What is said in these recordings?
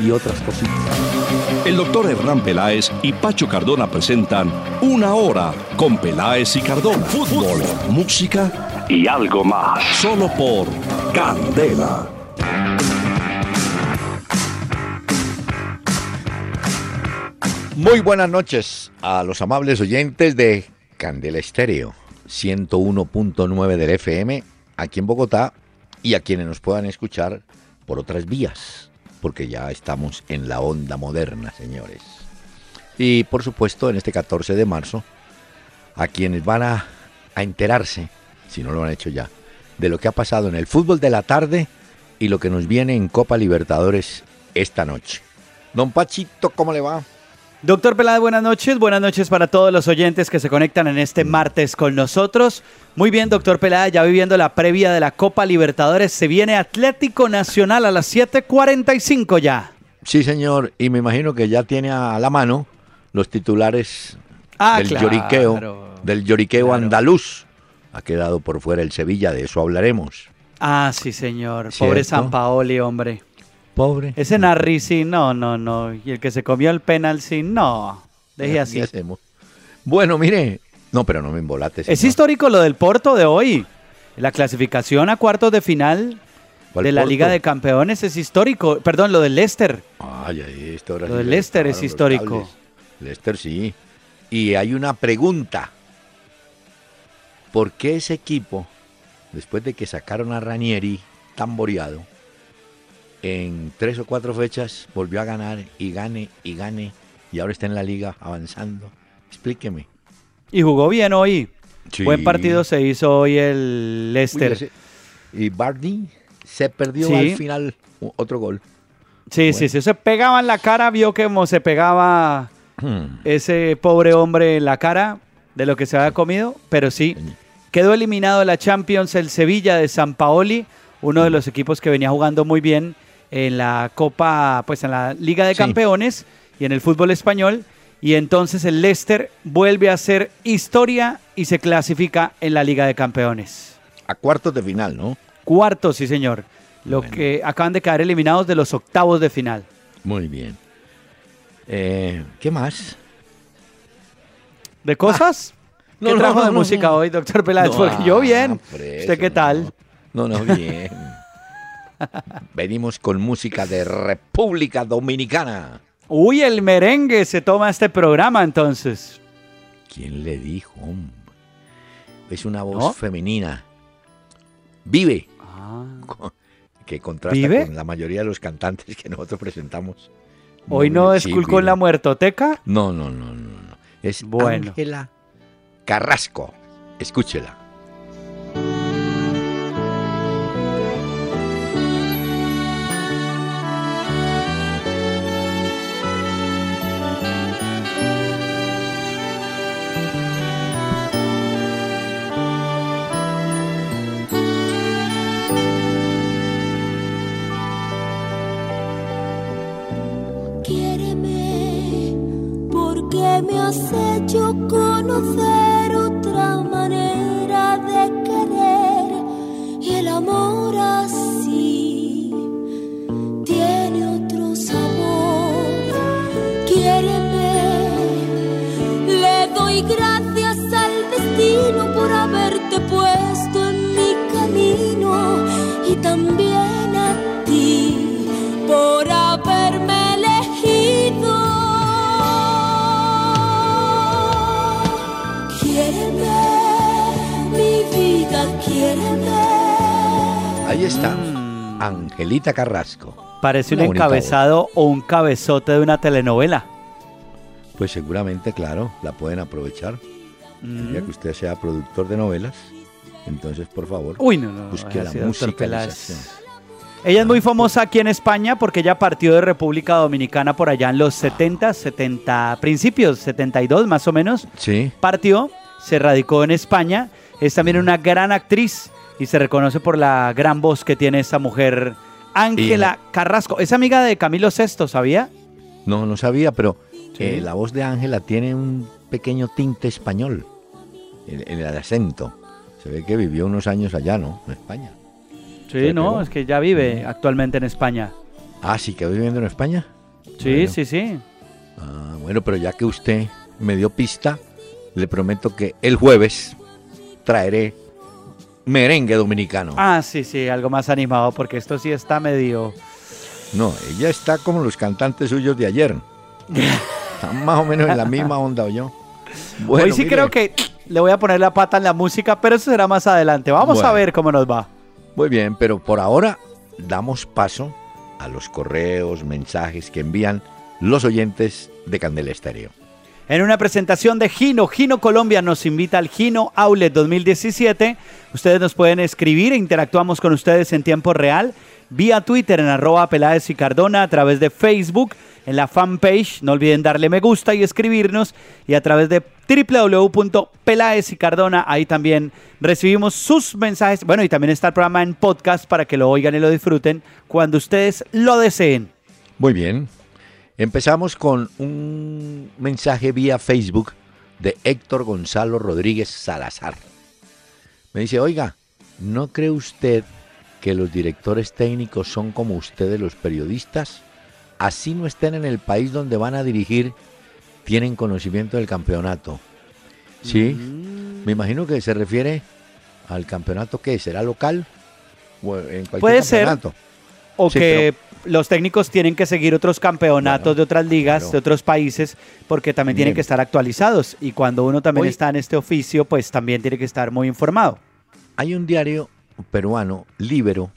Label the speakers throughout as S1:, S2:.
S1: y otras cositas.
S2: El doctor Hernán Peláez y Pacho Cardona presentan Una hora con Peláez y Cardona. Fútbol, música y algo más. Solo por Candela.
S1: Muy buenas noches a los amables oyentes de Candela Estéreo 101.9 del FM aquí en Bogotá y a quienes nos puedan escuchar por otras vías, porque ya estamos en la onda moderna, señores. Y por supuesto, en este 14 de marzo, a quienes van a, enterarse, si no lo han hecho ya, de lo que ha pasado en el fútbol de la tarde y lo que nos viene en Copa Libertadores esta noche. Don Pachito, ¿cómo le va?
S3: Doctor Peláez, buenas noches. Buenas noches para todos los oyentes que se conectan en este martes con nosotros. Muy bien, doctor Peláez, ya viviendo la previa de la Copa Libertadores. Se viene Atlético Nacional a las 7.45 ya.
S1: Sí, señor, y me imagino que ya tiene a la mano los titulares
S3: Ah,
S1: del
S3: claro,
S1: lloriqueo, del lloriqueo
S3: claro.
S1: andaluz. Ha quedado por fuera el Sevilla, de eso hablaremos.
S3: Ah, sí, señor. Pobre. San Paoli, hombre.
S1: Pobre.
S3: Ese Narri, sí, no, no, no. Y el que se comió el penal, sí, no. Deje
S1: ¿Qué
S3: así.
S1: hacemos? Bueno, mire, no, pero no me embolates.
S3: Es histórico lo del Porto de hoy. La clasificación a cuartos de final
S1: ¿Cuál
S3: de la
S1: Porto?
S3: Liga de Campeones es histórico. Perdón, lo del Leicester.
S1: Ay, ay, esto ahora
S3: Lo
S1: sí
S3: de
S1: se
S3: Leicester es histórico.
S1: Leicester sí. Y hay una pregunta. ¿Por qué ese equipo, después de que sacaron a Ranieri tamboreado, en tres o cuatro fechas volvió a ganar y gane y gane y ahora está en la liga avanzando? Explíqueme.
S3: Y jugó bien hoy.
S1: Sí.
S3: Buen partido se hizo hoy el Leicester.
S1: Uy, ese- y Bardi se perdió
S3: Sí.
S1: al final otro gol.
S3: sí, sí, sí. Se pegaba en la cara, vio que se pegaba ese pobre hombre en la cara de lo que se había comido, pero sí. Quedó eliminado la Champions el Sevilla de San Paoli, uno de los equipos que venía jugando muy bien en la Copa, pues en la Liga de
S1: Sí.
S3: Campeones y en el fútbol español. Y entonces el Leicester vuelve a hacer historia y se clasifica en la Liga de Campeones.
S1: A cuartos de final, ¿no?
S3: Cuarto, sí señor. Lo
S1: Bueno.
S3: que acaban de quedar eliminados de los octavos de final.
S1: Muy bien. Eh, ¿Qué más?
S3: ¿De cosas?
S1: No,
S3: ¿Qué
S1: no,
S3: trajo
S1: no,
S3: de música hoy, doctor Peláez? Porque yo
S1: ah,
S3: bien.
S1: por eso,
S3: ¿Usted qué tal?
S1: No, no, bien. Venimos con música de República Dominicana.
S3: Uy, el merengue se toma este programa entonces.
S1: ¿Quién le dijo? hombre? Es una voz
S3: ¿No?
S1: femenina. Vive,
S3: Ah.
S1: que contrasta
S3: ¿Vive?
S1: con la mayoría de los cantantes que nosotros presentamos.
S3: Hoy no esculcó en
S1: Vive.
S3: la muertoteca.
S1: No, no, no, no, no. Es
S3: Bueno.
S1: Ángela Carrasco. Escúchela. Carrasco.
S3: Parece un encabezado o un cabezote de una telenovela.
S1: Pues seguramente, claro, la pueden aprovechar.
S3: Mm.
S1: Ya que usted sea productor de novelas, entonces por favor,
S3: Uy, no, no.
S1: busque la musicalización.
S3: Ella es muy famosa aquí en España porque ella partió de República Dominicana por allá en los 70, 70, principios, 72 más o menos.
S1: Sí.
S3: Partió, se radicó en España. Es también una gran actriz y se reconoce por la gran voz que tiene esa mujer, Ángela Carrasco. Es amiga de Camilo Sesto, ¿sabía?
S1: No, no sabía, pero
S3: Sí.
S1: eh, la voz de Ángela tiene un pequeño tinte español en, el acento. Se ve que vivió unos años allá, ¿no? En España.
S3: Sí, no,
S1: pero-
S3: es que ya vive actualmente en España.
S1: Ah, sí, quedó viviendo en España.
S3: Sí,
S1: Bueno.
S3: sí, sí.
S1: Ah, bueno, pero ya que usted me dio pista, le prometo que el jueves traeré merengue dominicano.
S3: Ah, sí, sí, algo más animado porque esto sí está medio...
S1: No, ella está como los cantantes suyos de ayer. Están más o menos en la misma onda, ¿o yo?
S3: Hoy sí creo que le voy a poner la pata en la música, pero eso será más adelante. Vamos a ver cómo nos va.
S1: Muy bien, pero por ahora damos paso a los correos, mensajes que envían los oyentes de Candela Estéreo.
S3: En una presentación de Gino, Gino Colombia nos invita al Gino Outlet 2017. Ustedes nos pueden escribir e interactuamos con ustedes en tiempo real vía Twitter en arroba Peláez y Cardona, a través de Facebook, en la fanpage. No olviden darle me gusta y escribirnos. Y a través de www.peláez y Cardona, ahí también recibimos sus mensajes. Bueno, y también está el programa en podcast para que lo oigan y lo disfruten cuando ustedes lo deseen.
S1: Muy bien. Empezamos con un mensaje vía Facebook de Héctor Gonzalo Rodríguez Salazar. Me dice, oiga, ¿no cree usted que los directores técnicos son como ustedes los periodistas? Así no estén en el país donde van a dirigir, tienen conocimiento del campeonato. Sí, me imagino que se refiere al campeonato que será local o en cualquier
S3: Puede ser.
S1: campeonato.
S3: O
S1: Sí,
S3: que los técnicos tienen que seguir otros campeonatos
S1: Bueno,
S3: de otras ligas,
S1: claro.
S3: de otros países, porque también tienen que estar actualizados. Y cuando uno también
S1: Hoy-
S3: está en este oficio, pues también tiene que estar muy informado.
S1: Hay un diario peruano, Libero,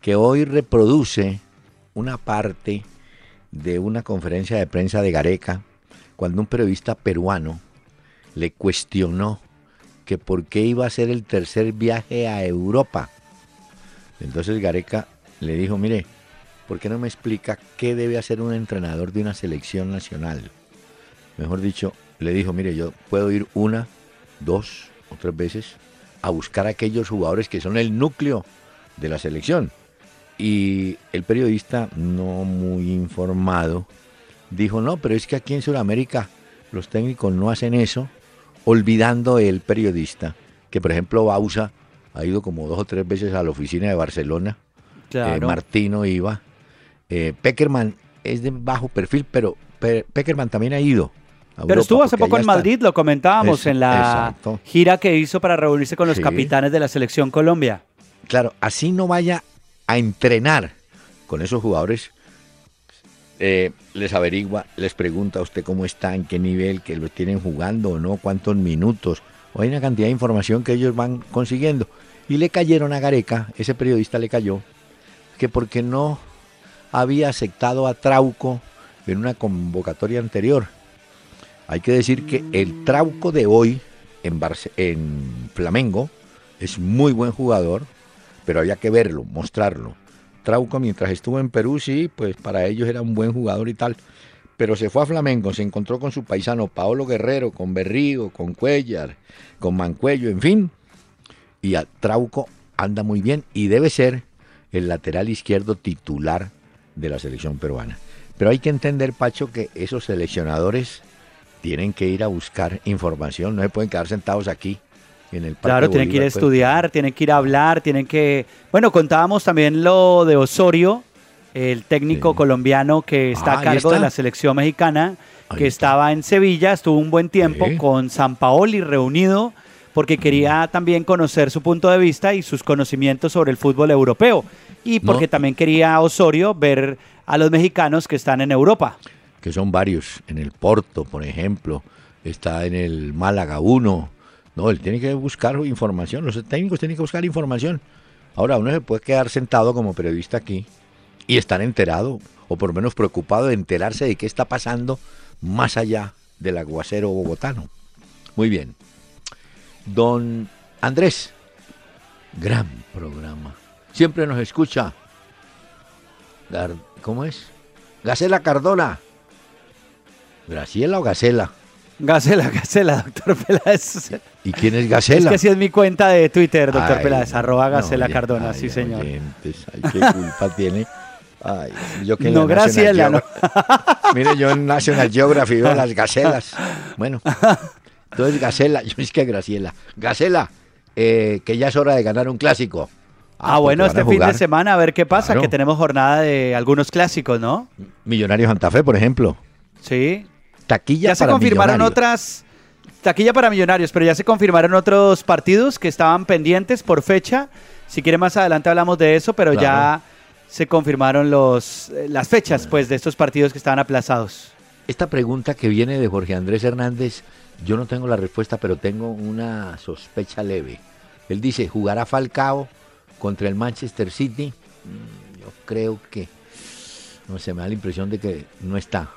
S1: que hoy reproduce una parte de una conferencia de prensa de Gareca, cuando un periodista peruano le cuestionó que por qué iba a ser el tercer viaje a Europa. Entonces Gareca le dijo, mire, ¿por qué no me explica qué debe hacer un entrenador de una selección nacional? Mejor dicho, le dijo, mire, yo puedo ir una, dos o tres veces a buscar a aquellos jugadores que son el núcleo de la selección. Y el periodista, no muy informado, dijo, no, pero es que aquí en Sudamérica los técnicos no hacen eso, olvidando el periodista, que por ejemplo Bausa ha ido como dos o tres veces a la oficina de Barcelona, eh, Martino iba, eh, Peckerman es de bajo perfil, pero Pe- Peckerman también ha ido. a
S3: Pero
S1: Europa,
S3: estuvo hace poco en
S1: está-
S3: Madrid, lo comentábamos
S1: Eso,
S3: en la
S1: exacto.
S3: gira que hizo para reunirse con los
S1: Sí.
S3: capitanes de la selección Colombia.
S1: Claro, así no vaya a entrenar con esos jugadores, eh, les averigua, les pregunta a usted cómo están, qué nivel, que lo tienen jugando o no, cuántos minutos. O hay una cantidad de información que ellos van consiguiendo. Y le cayeron a Gareca, ese periodista le cayó, que porque no había aceptado a Trauco en una convocatoria anterior. Hay que decir que el Trauco de hoy en, Flamengo es muy buen jugador, pero había que verlo, mostrarlo. Trauco mientras estuvo en Perú, sí, pues para ellos era un buen jugador y tal. Pero se fue a Flamengo, se encontró con su paisano Paolo Guerrero, con Berrío, con Cuellar, con Mancuello, en fin. Y a Trauco anda muy bien y debe ser el lateral izquierdo titular de la selección peruana. Pero hay que entender, Pacho, que esos seleccionadores tienen que ir a buscar información, no se pueden quedar sentados aquí en el Parque
S3: Claro, tienen que ir a
S1: pues.
S3: estudiar, tienen que ir a hablar, tienen que... Bueno, contábamos también lo de Osorio, el técnico
S1: Sí.
S3: colombiano que está
S1: Ah,
S3: a
S1: ahí
S3: cargo de
S1: está.
S3: la selección mexicana,
S1: Ahí
S3: que
S1: está.
S3: estaba en Sevilla, estuvo un buen tiempo
S1: Sí.
S3: con San Paoli reunido porque quería también conocer su punto de vista y sus conocimientos sobre el fútbol europeo. Y porque
S1: No.
S3: también quería Osorio ver a los mexicanos que están en Europa.
S1: que son varios, en el Porto, por ejemplo, está en el Málaga 1. No, él tiene que buscar información, los técnicos tienen que buscar información. Ahora, uno se puede quedar sentado como periodista aquí y estar enterado, o por lo menos preocupado de enterarse de qué está pasando más allá del aguacero bogotano. Muy bien. Don Andrés, gran programa. Siempre nos escucha Gar- ¿Cómo es? Gacela Cardona. ¿Graciela o Gacela?
S3: Gacela, Gacela, doctor Peláez.
S1: ¿Y quién es
S3: Es
S1: Gacela?
S3: que así es mi cuenta de Twitter, doctor
S1: Ay,
S3: Peláez, arroba Gacela Cardona,
S1: ay,
S3: sí señor.
S1: oyentes, ay, qué culpa tiene. Ay, yo que
S3: No, Graciela, no.
S1: Mire, yo en National Geography veo las gacelas. Bueno, entonces Gacela, yo es que Graciela. Gacela, eh, que ya es hora de ganar un clásico.
S3: Ah, bueno, este fin de semana, a ver qué pasa,
S1: Claro.
S3: que tenemos jornada de algunos clásicos, ¿no?
S1: Millonarios Santa Fe, por ejemplo.
S3: Sí.
S1: Taquilla
S3: Ya se
S1: para
S3: confirmaron
S1: Millonarios.
S3: otras, taquilla para millonarios, pero ya se confirmaron otros partidos que estaban pendientes por fecha. Si quiere más adelante hablamos de eso, pero
S1: Claro.
S3: ya se confirmaron los, eh, las fechas pues de estos partidos que estaban aplazados.
S1: Esta pregunta que viene de Jorge Andrés Hernández, yo no tengo la respuesta, pero tengo una sospecha leve. Él dice, ¿jugará Falcao contra el Manchester City? Mm, Yo creo que, no sé, me da la impresión de que no está.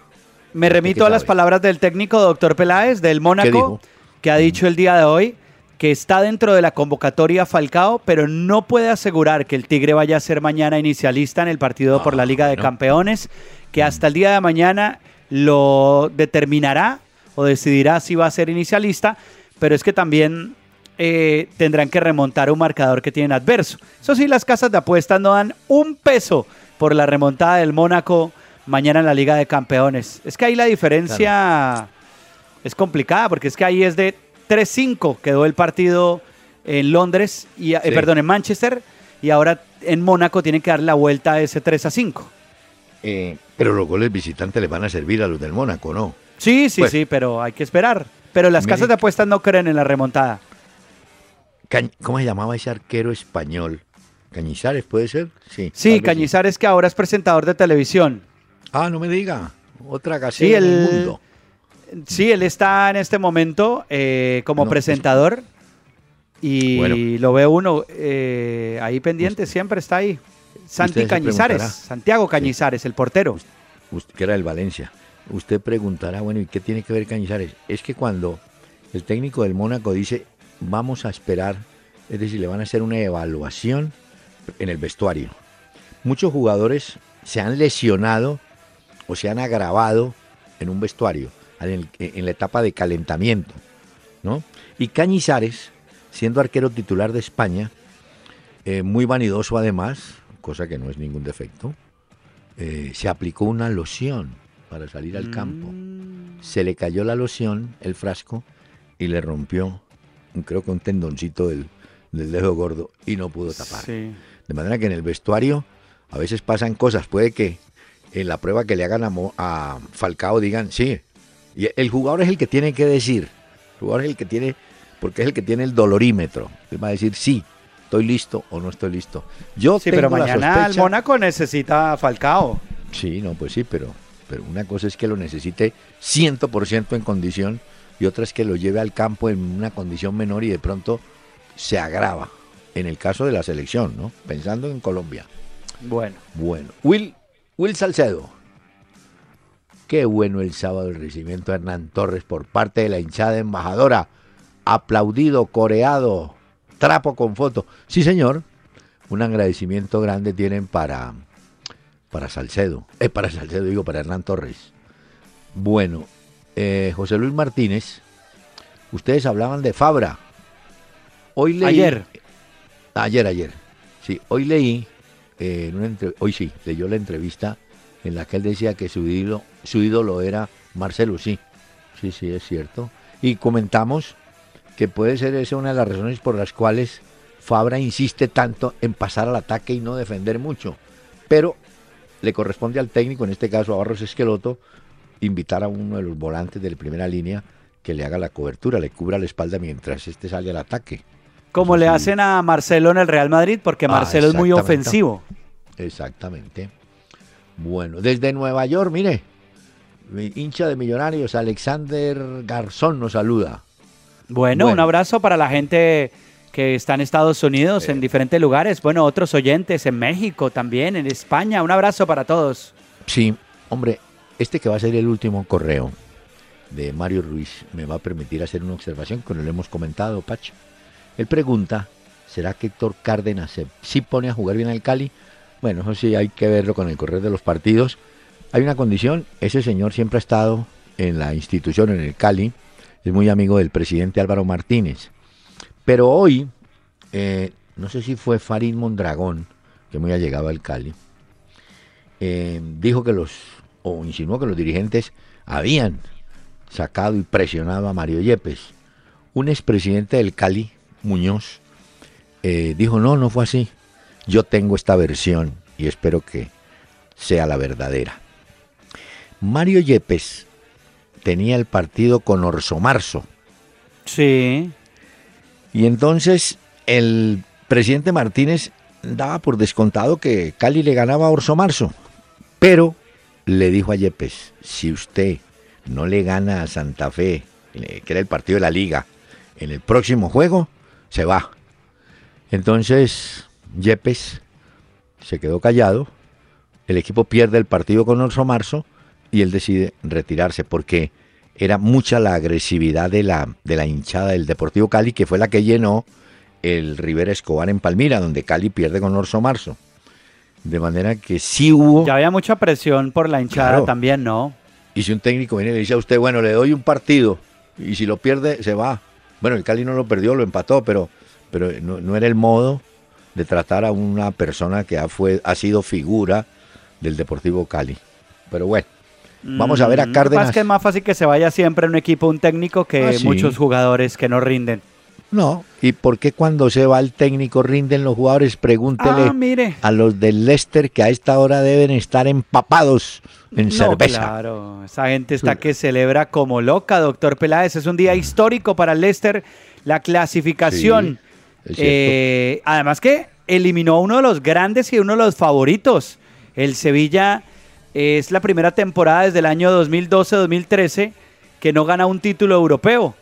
S3: Me
S1: ¿Usted
S3: remito a las palabras del técnico doctor Peláez del Mónaco, que ha dicho el día de hoy que está dentro de la convocatoria Falcao, pero no puede asegurar que el Tigre vaya a ser mañana inicialista en el partido por la
S1: Ah,
S3: Liga de. Campeones, que hasta el día de mañana lo determinará o decidirá si va a ser inicialista, pero es que también eh, tendrán que remontar un marcador que tienen adverso. Eso sí, las casas de apuestas no dan un peso por la remontada del Mónaco mañana en la Liga de Campeones. Es que ahí la diferencia es complicada, porque es que ahí es de 3-5 quedó el partido en Londres, y, eh, perdón, en Manchester, y ahora en Mónaco tienen que dar la vuelta a ese 3-5.
S1: Eh, pero los goles visitantes les van a servir a los del Mónaco, ¿no?
S3: Sí, sí,
S1: Pues-
S3: sí, pero hay que esperar. Pero las casas de apuestas no creen en la remontada.
S1: ¿Cómo se llamaba ese arquero español? ¿Cañizares puede ser? Sí.
S3: Sí, Cañizares que ahora es presentador de televisión.
S1: Ah, no me diga. Otra
S3: Sí,
S1: gacela en el
S3: el-
S1: mundo.
S3: Sí, él está en este momento eh, como
S1: No,
S3: presentador y
S1: Bueno.
S3: lo ve uno eh, ahí pendiente, siempre está ahí. Santi Cañizares. Santiago Cañizares, el portero.
S1: Usted, que era del Valencia. Usted preguntará, bueno, ¿y qué tiene que ver Cañizares? Es que cuando el técnico del Mónaco dice, vamos a esperar, es decir, le van a hacer una evaluación en el vestuario. Muchos jugadores se han lesionado o se han agravado en un vestuario, en, la etapa de calentamiento, ¿no? Y Cañizares, siendo arquero titular de España, eh, muy vanidoso además, cosa que no es ningún defecto, eh, se aplicó una loción para salir al campo.
S3: Mm.
S1: Se le cayó la loción, el frasco, y le rompió, creo que un tendoncito del, del dedo gordo, y no pudo tapar.
S3: Sí.
S1: De manera que en el vestuario a veces pasan cosas. Puede que en la prueba que le hagan a, Mo- a Falcao digan, sí. Y el jugador es el que tiene que decir. El jugador es el que tiene, porque es el que tiene el dolorímetro. Él va a decir, sí, estoy listo o no estoy listo. Yo
S3: Sí, pero
S1: tengo la
S3: mañana el Mónaco necesita a Falcao.
S1: Sí, no, pues sí, pero, pero una cosa es que lo necesite 100% en condición y otra es que lo lleve al campo en una condición menor y de pronto se agrava. En el caso de la selección, ¿no? Pensando en Colombia.
S3: Bueno,
S1: Bueno, Will, Will Salcedo. Qué bueno el sábado el recibimiento de Hernán Torres por parte de la hinchada embajadora. Aplaudido, coreado, trapo con foto. Sí, señor. Un agradecimiento grande tienen para, para Salcedo. Eh, para Salcedo, digo, para Hernán Torres. Bueno, eh, José Luis Martínez, ustedes hablaban de Fabra. Hoy leí,
S3: ayer.
S1: Ayer, ayer. Sí, hoy leí, eh, en una entre- hoy sí, leyó la entrevista en la que él decía que su ídolo, su ídolo era Marcelo, sí. Sí, sí, es cierto. Y comentamos que puede ser esa una de las razones por las cuales Fabra insiste tanto en pasar al ataque y no defender mucho. Pero le corresponde al técnico, en este caso a Barros Esqueloto, invitar a uno de los volantes de la primera línea que le haga la cobertura, le cubra la espalda mientras este sale al ataque.
S3: Como le hacen a Marcelo en el Real Madrid, porque
S1: Ah,
S3: Marcelo es muy ofensivo.
S1: Exactamente. Bueno, desde Nueva York, mire, mi hincha de Millonarios, Alexander Garzón nos saluda.
S3: Bueno,
S1: Bueno.
S3: un abrazo para la gente que está en Estados Unidos, en diferentes lugares. Bueno, otros oyentes en México también, en España. Un abrazo para todos.
S1: Sí, hombre, este que va a ser el último correo de Mario Ruiz me va a permitir hacer una observación que no le hemos comentado, Pacho. Él pregunta, ¿será que Héctor Cárdenas se, sí pone a jugar bien al Cali? bueno, eso sí hay que verlo con el correr de los partidos. Hay una condición, ese señor siempre ha estado en la institución, en el Cali, es muy amigo del presidente Álvaro Martínez. Pero hoy, eh, no sé si fue Farid Mondragón, que muy allegado al Cali, eh, dijo que los, o insinuó que los dirigentes habían sacado y presionado a Mario Yepes. Un expresidente del Cali, Muñoz, eh, dijo, no, no fue así. Yo tengo esta versión y espero que sea la verdadera. Mario Yepes tenía el partido con Orso Marzo.
S3: Sí.
S1: Y entonces el presidente Martínez daba por descontado que Cali le ganaba a Orso Marzo. Pero le dijo a Yepes, si usted no le gana a Santa Fe, que era el partido de la liga, en el próximo juego, se va. Entonces Yepes se quedó callado, el equipo pierde el partido con Orso Marzo y él decide retirarse porque era mucha la agresividad de la, de la hinchada del Deportivo Cali, que fue la que llenó el Rivera Escobar en Palmira, donde Cali pierde con Orso Marzo. De manera que sí hubo...
S3: Ya había mucha presión por la hinchada
S1: Claro.
S3: también, ¿no?
S1: Y si un técnico viene y le dice a usted, bueno, le doy un partido y si lo pierde, se va. Bueno, el Cali no lo perdió, lo empató, pero, pero no, no era el modo de tratar a una persona que ha, fue, ha sido figura del Deportivo Cali. Pero bueno, vamos a ver
S3: Mm,
S1: a
S3: pasa
S1: Cárdenas.
S3: Es que es más fácil que se vaya siempre en un equipo un técnico que
S1: Ah, sí.
S3: muchos jugadores que no rinden.
S1: No, ¿y por qué cuando se va el técnico rinden los jugadores? Pregúntele
S3: Ah, mire.
S1: a los del Leicester que a esta hora deben estar empapados en
S3: No,
S1: cerveza.
S3: Claro, esa gente está que celebra como loca, doctor Peláez. Es un día histórico para el Leicester, la clasificación.
S1: Sí.
S3: Eh, además que eliminó a uno de los grandes y uno de los favoritos. El Sevilla es la primera temporada desde el año 2012-2013 que no gana un título europeo.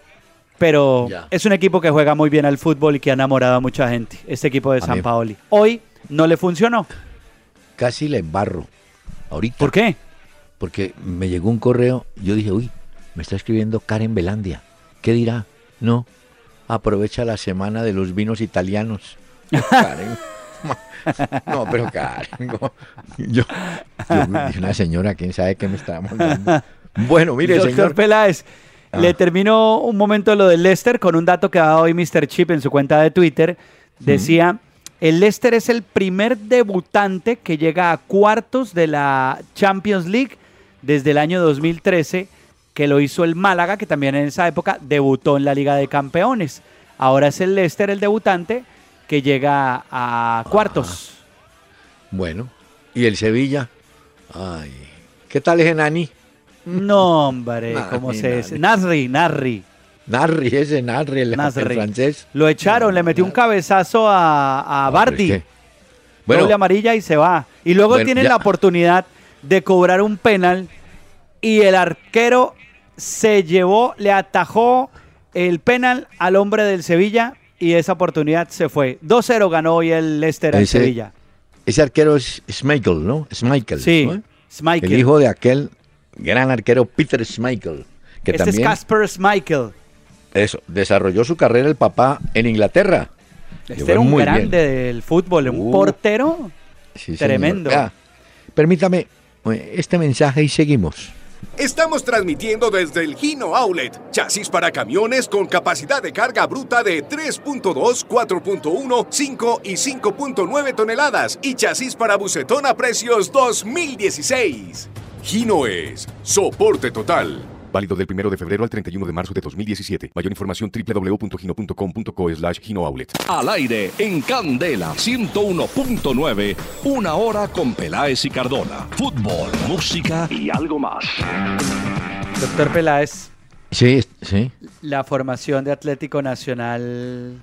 S3: Pero
S1: Ya.
S3: es un equipo que juega muy bien al fútbol y que ha enamorado a mucha gente, este equipo de
S1: A
S3: San
S1: mí-
S3: Paoli. Hoy no le funcionó.
S1: Casi le embarro. Ahorita.
S3: ¿Por qué?
S1: porque me llegó un correo, yo dije, uy, me está escribiendo Karen Belandia, ¿qué dirá? No, aprovecha la semana de los vinos italianos. Karen, no, pero no. yo, yo una señora, quién sabe qué me está mandando. Bueno, mire,
S3: Doctor
S1: señor,
S3: Peláez,
S1: Ah.
S3: le termino un momento lo del Leicester con un dato que ha dado hoy Mr. Chip en su cuenta de Twitter. Decía, el Leicester es el primer debutante que llega a cuartos de la Champions League desde el año 2013, que lo hizo el Málaga, que también en esa época debutó en la Liga de Campeones. Ahora es el Leicester el debutante que llega a cuartos.
S1: bueno, y el Sevilla, ay, ¿qué tal es Nani?
S3: No, hombre,
S1: Nani,
S3: ¿cómo se dice? Nasri, Narri.
S1: Narri, ese Narri, el, francés.
S3: Lo echaron, le metió un cabezazo a, a
S1: pero es
S3: Bardi.
S1: que- Bueno,
S3: doble amarilla y se va. Y luego
S1: Bueno,
S3: tiene
S1: ya.
S3: la oportunidad de cobrar un penal y el arquero se llevó, le atajó el penal al hombre del Sevilla y esa oportunidad se fue. 2-0 ganó hoy el Leicester
S1: Ese-
S3: Sevilla.
S1: ese arquero es Schmeichel, ¿no? Schmeichel.
S3: Sí,
S1: ¿no?
S3: Schmeichel.
S1: El hijo de aquel gran arquero Peter Schmeichel, que
S3: este
S1: también
S3: es Casper Schmeichel.
S1: eso, desarrolló su carrera el papá en Inglaterra.
S3: Este era un
S1: muy
S3: grande
S1: bien.
S3: del fútbol, un
S1: Uh.
S3: portero.
S1: Sí.
S3: Tremendo.
S1: Permítame eh, este mensaje y seguimos.
S4: Estamos transmitiendo desde el Gino Outlet, chasis para camiones con capacidad de carga bruta de 3.2, 4.1, 5 y 5.9 toneladas y chasis para bucetón a precios 2016. Gino es soporte total. Válido del 1 de febrero al 31 de marzo de 2017. Mayor información www.gino.com.co slash Gino Outlet.
S2: Al aire en Candela 101.9, una hora con Peláez y Cardona. Fútbol, música y algo más.
S3: Doctor Peláez,
S1: Sí, sí.
S3: la formación de Atlético Nacional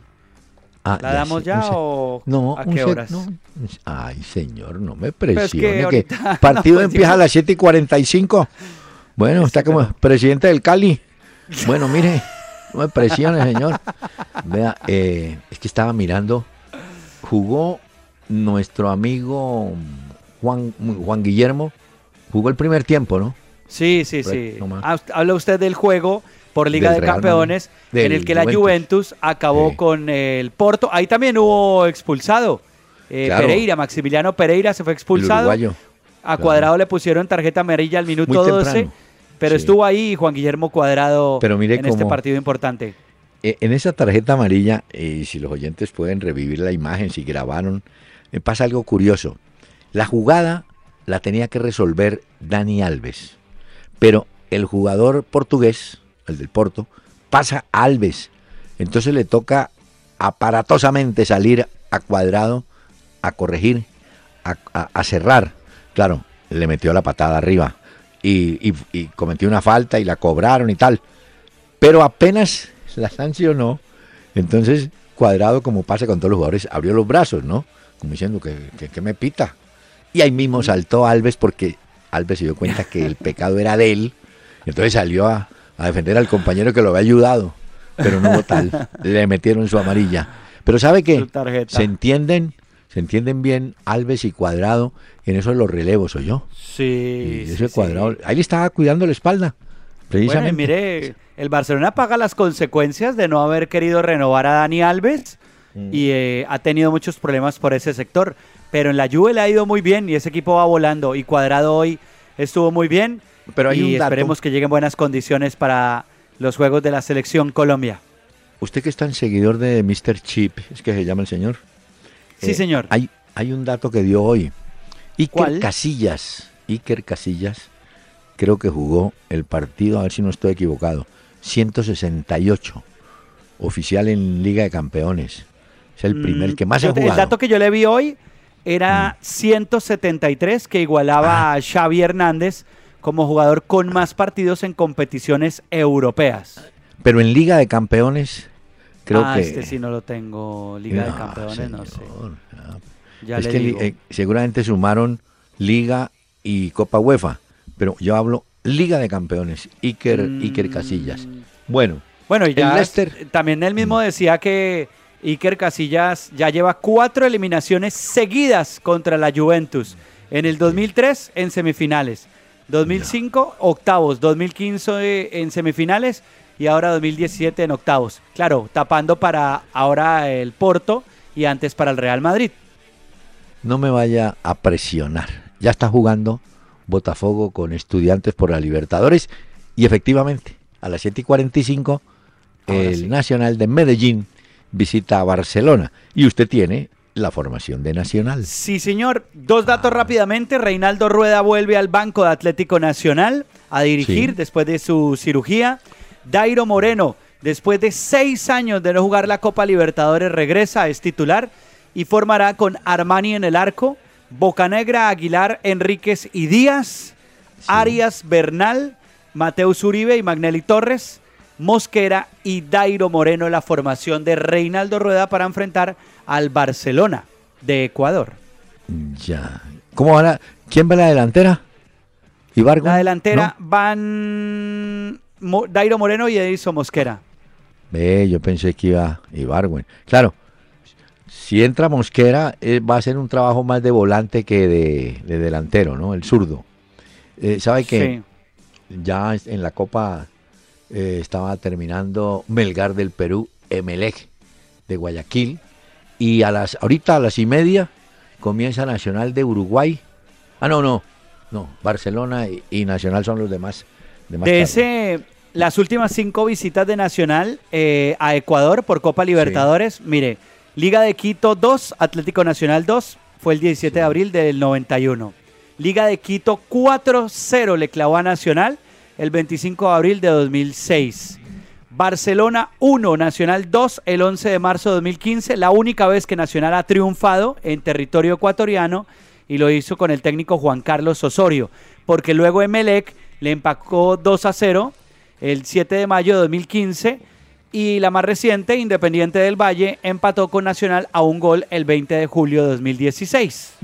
S1: Ah,
S3: ¿La damos
S1: sé,
S3: ya
S1: un
S3: o
S1: no,
S3: a qué
S1: se-
S3: horas?
S1: no, ay, señor, no me
S3: es que
S1: presione. que partido
S3: no, pues,
S1: empieza a las 7 y 45. Bueno, está como
S3: pero-
S1: presidente del Cali. Bueno, mire, no me presione, señor. Vea, eh, es que estaba mirando. Jugó nuestro amigo Juan, Juan Guillermo. Jugó el primer tiempo, ¿no?
S3: Sí, sí,
S1: Por
S3: sí.
S1: nomás.
S3: Ha- Habla usted del juego por Liga de
S1: Real
S3: Campeones, en el que la
S1: Juventus.
S3: Juventus acabó con el Porto. Ahí también hubo expulsado. eh,
S1: Claro.
S3: Pereira, Maximiliano Pereira se fue expulsado. A Cuadrado le pusieron tarjeta amarilla al minuto
S1: Muy
S3: 12,
S1: temprano.
S3: Pero
S1: Sí.
S3: estuvo ahí Juan Guillermo Cuadrado
S1: Pero mire
S3: en este partido importante.
S1: Eh, En esa tarjeta amarilla, y si los oyentes pueden revivir la imagen, si grabaron, me pasa algo curioso. La jugada la tenía que resolver Dani Alves, pero el jugador portugués, el del Porto, pasa a Alves. Entonces le toca aparatosamente salir a cuadrado, a corregir, a, a- a cerrar. Claro, le metió la patada arriba y, y- y cometió una falta y la cobraron y tal. Pero apenas la sancionó, entonces Cuadrado, como pasa con todos los jugadores, abrió los brazos, ¿no? Como diciendo que, que- que me pita. Y ahí mismo saltó Alves porque Alves se dio cuenta que el pecado era de él. Entonces salió a, a defender al compañero que lo había ayudado. Pero no hubo tal. Le metieron su amarilla. Pero ¿sabe
S3: tarjeta.
S1: Se entienden, se entienden bien Alves y Cuadrado en eso de los relevos, ¿o yo?
S3: Sí.
S1: Y ese
S3: sí.
S1: cuadrado, ahí le estaba cuidando la espalda. Precisamente.
S3: mire, el Barcelona paga las consecuencias de no haber querido renovar a Dani Alves
S1: Mm.
S3: y eh, ha tenido muchos problemas por ese sector. Pero en la Juve le ha ido muy bien y ese equipo va volando. Y Cuadrado hoy estuvo muy bien.
S1: Pero hay
S3: y
S1: un dato.
S3: esperemos que lleguen buenas condiciones para los juegos de la selección Colombia.
S1: Usted que es tan seguidor de Mr. Chip, es que se llama el señor.
S3: Sí,
S1: Eh,
S3: señor.
S1: Hay, hay un dato que dio hoy. Iker
S3: ¿Cuál?
S1: Casillas, Iker Casillas, creo que jugó el partido, a ver si no estoy equivocado, 168, oficial en Liga de Campeones. Es el primer
S3: Mm,
S1: que más
S3: yo
S1: ha jugado. Mm.
S3: El dato que yo le vi hoy era 173, que igualaba
S1: Ah.
S3: a Xavi Hernández como jugador con más partidos en competiciones europeas.
S1: Pero en Liga de Campeones, creo
S3: ah,
S1: que...
S3: este sí no lo tengo. Liga de Campeones, no sé.
S1: no.
S3: Ya
S1: es que eh, seguramente sumaron Liga y Copa UEFA, pero yo hablo Liga de Campeones, Iker,
S3: Mm.
S1: Iker Casillas. Bueno,
S3: Bueno, y
S1: el
S3: ya también él mismo decía que Iker Casillas ya lleva cuatro eliminaciones seguidas contra la Juventus. En el 2003 en semifinales, 2005 octavos, 2015 en semifinales y ahora 2017 en octavos. Claro, tapando para ahora el Porto y antes para el Real Madrid.
S1: No me vaya a presionar. Ya está jugando Botafogo con estudiantes por la Libertadores y efectivamente a las 7 y 45
S3: Ahora
S1: el
S3: sí.
S1: Nacional de Medellín visita a Barcelona y usted tiene la formación de Nacional.
S3: Sí, señor. Dos datos rápidamente. Reinaldo Rueda vuelve al Banco de Atlético Nacional a dirigir
S1: Sí.
S3: después de su cirugía. Dairo Moreno, después de seis años de no jugar la Copa Libertadores, regresa, es titular y formará con Armani en el arco, Bocanegra, Aguilar, Enríquez y Díaz, Arias, Bernal, Mateus Uribe y Magnelli Torres. Mosquera y Dairo Moreno la formación de Reinaldo Rueda para enfrentar al Barcelona de Ecuador.
S1: Ya. ¿Cómo va la, ¿Quién va a la delantera? ¿Ibargüen?
S3: La delantera
S1: ¿No?
S3: van Mo- Dairo Moreno y Edison Mosquera.
S1: Ve, yo pensé que iba Ibargüen. Claro, si entra Mosquera, eh, va a ser un trabajo más de volante que de, de delantero, ¿no? El zurdo. Eh, ¿Sabe que
S3: Sí.
S1: ya en la Copa eh, estaba terminando Melgar del Perú, Emelec de Guayaquil, y a las ahorita a las y media comienza Nacional de Uruguay. Ah, no, no, no, Barcelona y, y Nacional son los demás. De, más
S3: De
S1: tarde.
S3: ese, las últimas cinco visitas de Nacional eh, a Ecuador por Copa Libertadores, mire, Liga de Quito 2, Atlético Nacional 2, fue el 17 de abril del 91. Liga de Quito 4-0 le clavó a Nacional el 25 de abril de 2006. Barcelona 1, Nacional 2, el 11 de marzo de 2015, la única vez que Nacional ha triunfado en territorio ecuatoriano y lo hizo con el técnico Juan Carlos Osorio, porque luego Emelec le empacó 2 a 0 el 7 de mayo de 2015 y la más reciente, Independiente del Valle, empató con Nacional a un gol el 20 de julio de 2016.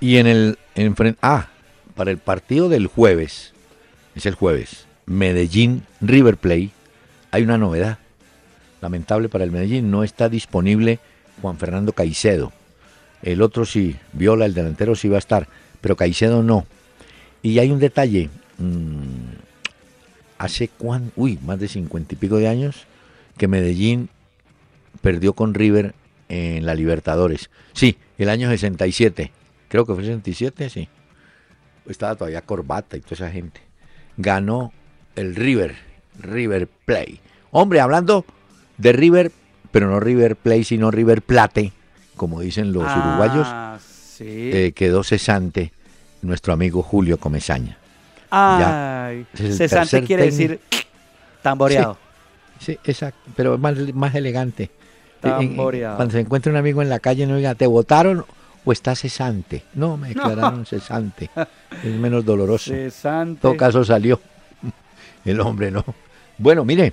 S1: Y en el enfren- ah, para el partido del jueves, es el jueves, Medellín River Play, hay una novedad. Lamentable para el Medellín, no está disponible Juan Fernando Caicedo. El otro sí, Viola, el delantero sí va a estar, pero Caicedo no. Y hay un detalle, mm, hace cuán, uy, más de cincuenta y pico de años que Medellín perdió con River en la Libertadores. Sí, el año 67. Creo que fue 67, sí. Estaba todavía Corbata y toda esa gente. Ganó el River, River Play. Hombre, hablando de River, pero no River Play, sino River Plate, como dicen los uruguayos,
S3: Ah, sí.
S1: eh, quedó cesante nuestro amigo Julio Comesaña.
S3: Ay, cesante quiere
S1: técnico.
S3: decir tamboreado.
S1: Sí, exacto, pero más, más elegante. Eh, eh,
S3: Tamboreado.
S1: Cuando se encuentra un amigo en la calle, no diga, ¿te votaron o está cesante? No, me declararon cesante. Es menos doloroso. En
S3: Cesante.
S1: todo caso salió. El hombre no. Bueno, mire,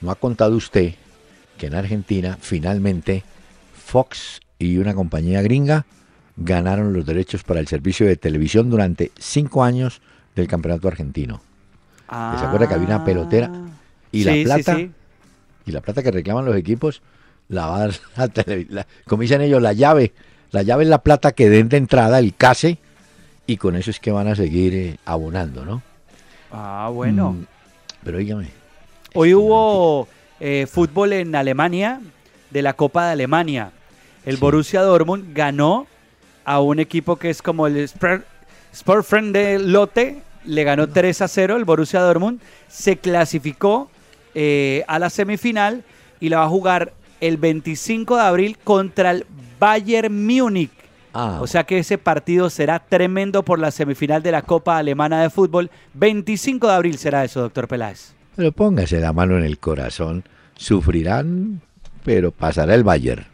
S1: no ha contado usted que en Argentina finalmente Fox y una compañía gringa ganaron los derechos para el servicio de televisión durante cinco años del campeonato argentino. ¿Se acuerda que había una pelotera? Y la
S3: Ah. Sí, sí,
S1: plata, y la plata que reclaman los equipos, la va a dar la televisión. Como dicen ellos, la llave. La llave es la plata que den de entrada, el case, y con eso es que van a seguir eh, abonando, ¿no?
S3: Ah, bueno.
S1: Mm, pero dígame.
S3: Hoy hubo eh, fútbol en Alemania, de la Copa de Alemania. El. Borussia Dortmund ganó a un equipo que es como el Sport, Sportfriend de Lotte, le ganó 3 a 0 el Borussia Dortmund, se clasificó eh, a la semifinal y la va a jugar el 25 de abril contra el Bayern Múnich.
S1: Ah,
S3: O sea que ese partido será tremendo por la semifinal de la Copa Alemana de Fútbol. 25 de abril será eso, doctor Peláez.
S1: pero póngase la mano en el corazón. Sufrirán, pero pasará el Bayern.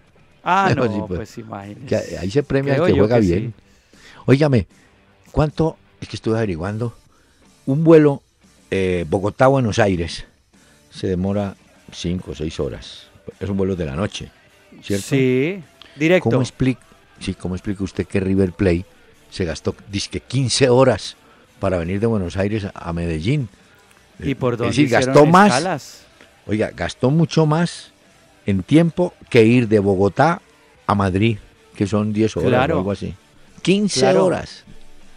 S3: Ah,
S1: Pues
S3: no,
S1: sí, pues.
S3: pues imagínese.
S1: Ahí se premia
S3: Creo
S1: el que juega
S3: que
S1: bien.
S3: sí.
S1: Óigame, ¿cuánto? Es que estuve averiguando. Un vuelo eh, Bogotá-Buenos Aires se demora 5 o 6 horas. Es un vuelo de la noche, ¿cierto?
S3: Sí, directo.
S1: ¿Cómo explica, sí, ¿Cómo explica usted que River Play se gastó, disque 15 horas para venir de Buenos Aires a- Medellín?
S3: ¿Y por
S1: Es
S3: dónde
S1: decir,
S3: hicieron
S1: gastó más, oiga, gastó mucho más en tiempo que ir de Bogotá a Madrid, que son 10 horas
S3: Claro.
S1: o algo así. 15
S3: Claro.
S1: horas.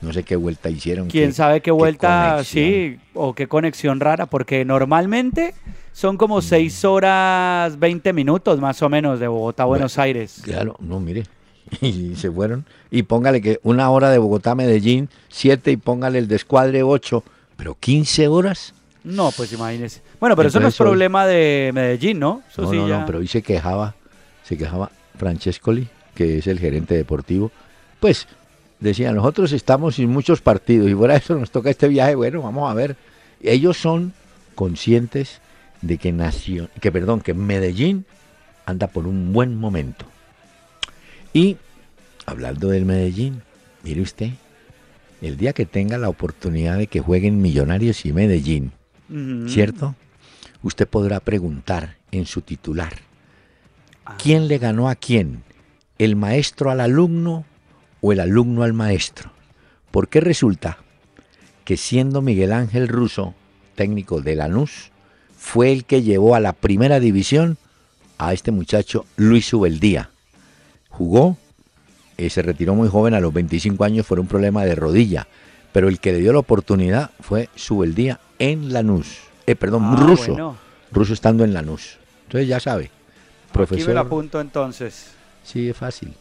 S1: No sé qué vuelta hicieron.
S3: ¿Quién sabe qué vuelta, sí, o qué conexión rara? Porque normalmente son
S1: Mm.
S3: como 6 horas 20 minutos más o menos de Bogotá a Buenos Aires.
S1: Claro, no, mire. Y se fueron. Y póngale que una hora de Bogotá a Medellín, 7 y póngale el descuadre 8. Pero 15 horas.
S3: No, pues imagínese. Bueno, pero eso no es problema de Medellín, ¿no? Eso
S1: no,
S3: sí
S1: no,
S3: ya-
S1: no, pero hoy se quejaba, se quejaba Francescoli, que es el gerente deportivo. Pues decía, nosotros estamos sin muchos partidos y fuera de eso nos toca este viaje, bueno, vamos a ver. Ellos son conscientes de que nació, que perdón, que Medellín anda por un buen momento. Y hablando del Medellín, mire usted, el día que tenga la oportunidad de que jueguen Millonarios y Medellín. ¿cierto? Usted podrá preguntar en su titular, ¿quién le ganó a quién? ¿El maestro al alumno o el alumno al maestro? Porque resulta que siendo Miguel Ángel Russo, técnico de Lanús, fue el que llevó a la primera división a este muchacho Luis Ubeldía. Jugó, eh, se retiró muy joven a los 25 años por un problema de rodilla, pero el que le dio la oportunidad fue Subeldía en Lanús. Eh, perdón,
S3: Ah,
S1: ruso.
S3: bueno.
S1: Ruso estando en Lanús. Entonces ya sabe.
S3: Aquí me
S1: Profesor.
S3: apunto entonces.
S1: Sí, es fácil.